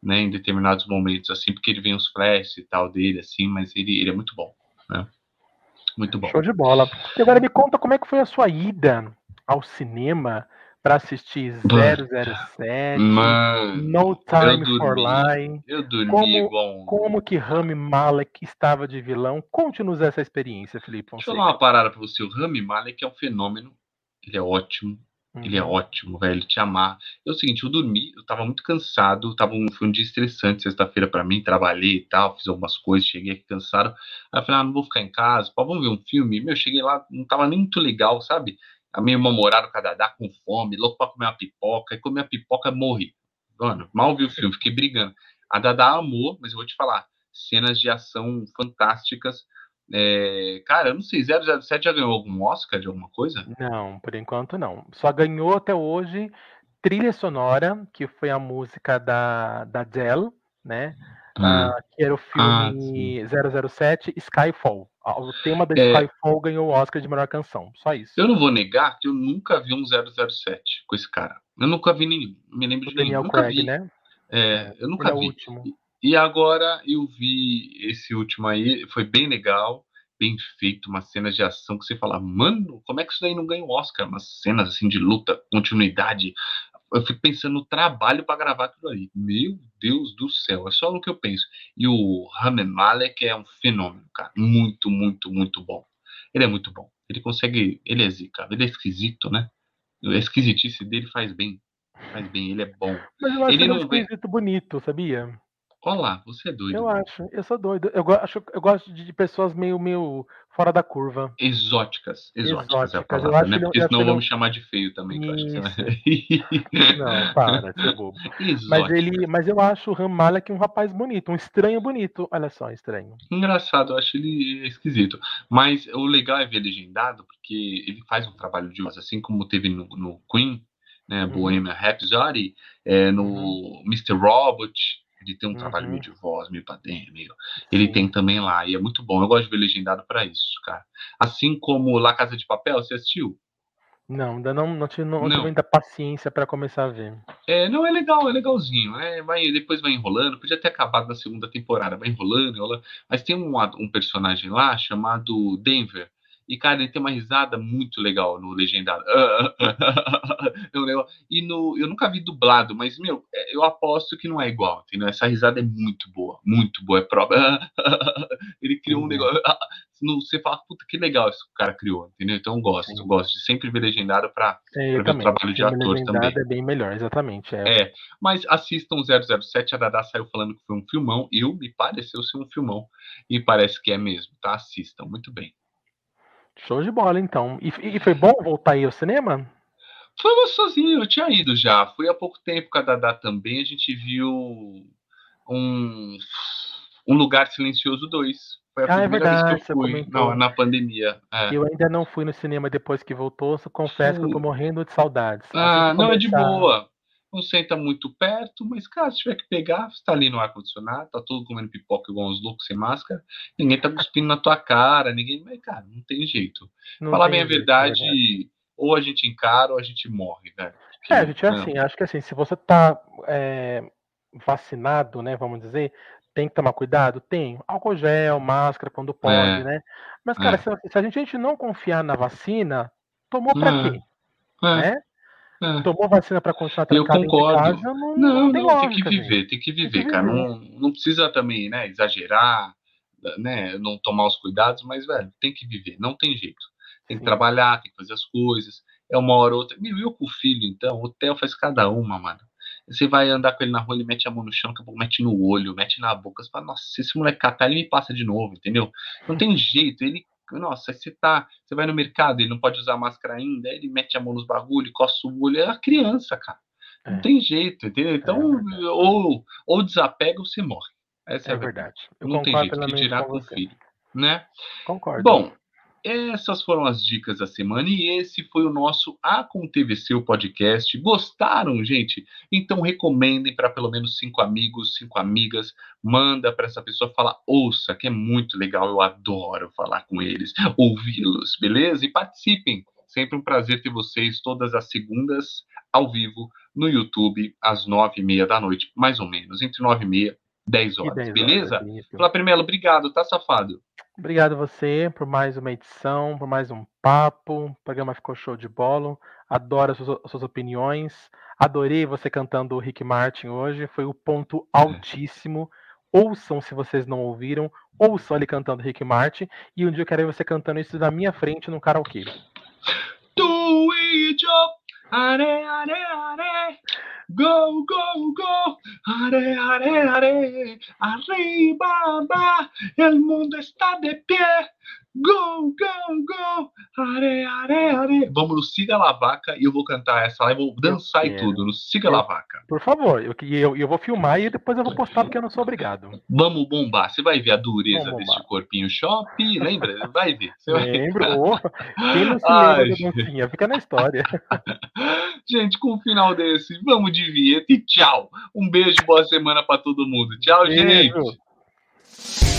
S1: né, em determinados momentos, assim, porque ele vem os flashes e tal dele, assim, mas ele, ele é muito bom, né? Muito bom.
S2: Show de bola. E agora me conta como é que foi a sua ida ao cinema para assistir 007,
S1: Mano,
S2: No Time dormi, for Lie.
S1: Eu dormi
S2: como,
S1: igual
S2: um... Como que Rami Malek estava de vilão? Conte-nos essa experiência, Felipe.
S1: Deixa eu falar uma parada para você. O Rami Malek é um fenômeno. Ele é ótimo. Uhum. Ele é uhum. ótimo, velho. Ele te amar. É o seguinte, eu dormi, eu tava muito cansado, tava um, foi um dia estressante sexta-feira para mim, trabalhei e tal, fiz algumas coisas, cheguei aqui cansado. Aí eu falei, ah, não vou ficar em casa, pô, vamos ver um filme. Meu, cheguei lá, não tava nem muito legal, sabe? A minha irmã morada com a Dadá com fome, louco pra comer uma pipoca, e comer a pipoca, morri. Mano, mal vi o filme, fiquei brigando. A Dadá amou, mas eu vou te falar, cenas de ação fantásticas é, cara, eu não sei, 007 já ganhou algum Oscar de alguma coisa?
S2: Não, por enquanto não. Só ganhou até hoje trilha sonora, que foi a música da, da Adele, né? Uh, que era o filme ah, 007 Skyfall. O tema da é... Skyfall ganhou o Oscar de melhor canção. Só isso.
S1: Eu não vou negar que eu nunca vi um 007 com esse cara. Eu nunca vi nenhum. Me lembro o de Daniel nenhum. Craig, né? É, eu nunca Ele vi. É e agora eu vi esse último aí, foi bem legal, bem feito, umas cenas de ação que você fala, mano, como é que isso daí não ganha o Oscar? Umas cenas assim de luta, continuidade, eu fico pensando no trabalho para gravar aquilo ali. Meu Deus do céu, é só no que eu penso. E o Rami Malek é um fenômeno, cara. Muito, muito, muito bom. Ele é muito bom. Ele consegue. Ele é zica. Ele é esquisito, né? A esquisitice dele faz bem. Faz bem, ele é bom.
S2: Mas eu acho ele, ele é um esquisito bonito, sabia?
S1: Olá, você é doido.
S2: Eu acho, eu sou doido. Eu, acho, eu gosto de pessoas meio, meio fora da curva.
S1: Exóticas. Exóticas, exóticas. é a palavra, né? Porque senão vão me chamar de feio também.
S2: Não, para, seu bobo. Mas, ele, mas eu acho o Ram Malek um rapaz bonito, um estranho bonito. Olha só, estranho.
S1: Engraçado, eu acho ele esquisito. Mas o legal é ver legendado, porque ele faz um trabalho de voz, assim como teve no, no Queen, né, uhum. Bohemian Rhapsody, é, no uhum. Mr. Robot, ele tem um uhum. trabalho meio de voz, meio pra dentro, meio... Ele tem também lá, e é muito bom. Eu gosto de ver legendado para isso, cara. Assim como La Casa de Papel, você assistiu?
S2: Não, ainda não, não, tive, não, não. muita paciência para começar a ver.
S1: É, não, é legal, é legalzinho. É, vai, depois vai enrolando, podia ter acabado na segunda temporada, vai enrolando, enrolando. Mas tem um, um personagem lá chamado Denver, e, cara, ele tem uma risada muito legal no legendado. e no, eu nunca vi dublado, mas, meu, é, eu aposto que não é igual, entendeu? Essa risada é muito boa, muito boa. É própria. ele criou um uhum. negócio. Você fala, puta, que legal isso que o cara criou, entendeu? Então eu gosto, eu gosto de sempre ver legendado pra, é, pra ver o trabalho de ator também.
S2: é bem melhor, exatamente.
S1: É. é, mas assistam 007, a Dada saiu falando que foi um filmão, eu me pareceu ser um filmão, e parece que é mesmo, tá? Assistam, muito bem.
S2: Show de bola, então. E, e foi bom voltar aí ao cinema?
S1: Foi gostosinho, eu tinha ido já. Fui há pouco tempo com a Dadá também. A gente viu um, um Lugar Silencioso 2. Foi a ah, é primeira é verdade, vez que eu fui na, na pandemia. É.
S2: Eu ainda não fui no cinema depois que voltou, só confesso que eu tô morrendo de saudades.
S1: Ah, não, é de boa não senta muito perto, mas, cara, se tiver que pegar, você tá ali no ar-condicionado, tá todo comendo pipoca igual uns loucos sem máscara, ninguém tá cuspindo na tua cara, ninguém. Mas, cara, não tem jeito. Não Falar bem a verdade, verdade, ou a gente encara ou a gente morre, velho.
S2: É, a gente é assim, acho que assim, se você tá é, vacinado, né, vamos dizer, tem que tomar cuidado? Tem. Álcool gel, máscara quando pode, é, né? Mas, cara, é. se, se, a gente não confiar na vacina, tomou pra é. quê? É. Né? É. Tomou vacina para continuar
S1: trancado eu concordo. Casa, não, não, não, tem, não tem, que viver, tem que viver, tem que cara. Viver. Não, não precisa também, né, exagerar, né, não tomar os cuidados, mas, velho, tem que viver, não tem jeito. Tem que Sim. trabalhar, tem que fazer as coisas. É uma hora ou outra. Meu, eu com o filho, então, o hotel faz cada uma, mano. Você vai andar com ele na rua, ele mete a mão no chão, daqui a pouco mete no olho, mete na boca. Você fala, nossa, se esse moleque catar, ele me passa de novo, entendeu? Não tem jeito, ele nossa, você tá, você vai no mercado, ele não pode usar máscara ainda, ele mete a mão nos bagulho, coça o olho, é a criança, cara. Não é. tem jeito, entendeu? Então, é ou, ou desapega ou você morre. Essa é, é verdade. não tem jeito que tirar com o filho, né?
S2: Concordo.
S1: Bom, essas foram as dicas da semana e esse foi o nosso Acontecer o podcast. Gostaram, gente? Então recomendem para pelo menos cinco amigos, cinco amigas. Manda para essa pessoa falar, ouça, que é muito legal. Eu adoro falar com eles, ouvi-los, beleza? E participem. Sempre um prazer ter vocês todas as segundas ao vivo no YouTube às nove e meia da noite, mais ou menos, entre nove e meia 10 horas, 10 beleza? Horas, Fala primeiro, obrigado, tá safado?
S2: Obrigado você por mais uma edição, por mais um papo. O programa ficou show de bola. Adoro as suas, as suas opiniões. Adorei você cantando o Rick Martin hoje. Foi o ponto é. altíssimo. Ouçam se vocês não ouviram. Ouçam ele cantando Rick Martin. E um dia eu quero ver você cantando isso na minha frente no karaokê.
S1: Do it, are, are, are. Go, go, go, are, are, are, arriba, va, el mundo está de pie. Gol, gol, gol! Are, are, are. Vamos no Siga La Vaca e eu vou cantar essa lá e vou dançar e tudo no Siga La Vaca.
S2: Por favor, eu, eu, eu vou filmar e depois eu vou postar porque eu não sou obrigado.
S1: Vamos bombar. Você vai ver a dureza desse corpinho shopping. Lembra? Vai ver. Você vai
S2: Lembro. Ver. Quem não se Ai, lembra? Fica na história.
S1: Gente, com o final desse, vamos de vinheta e tchau. Um beijo, boa semana para todo mundo. Tchau, beijo. gente.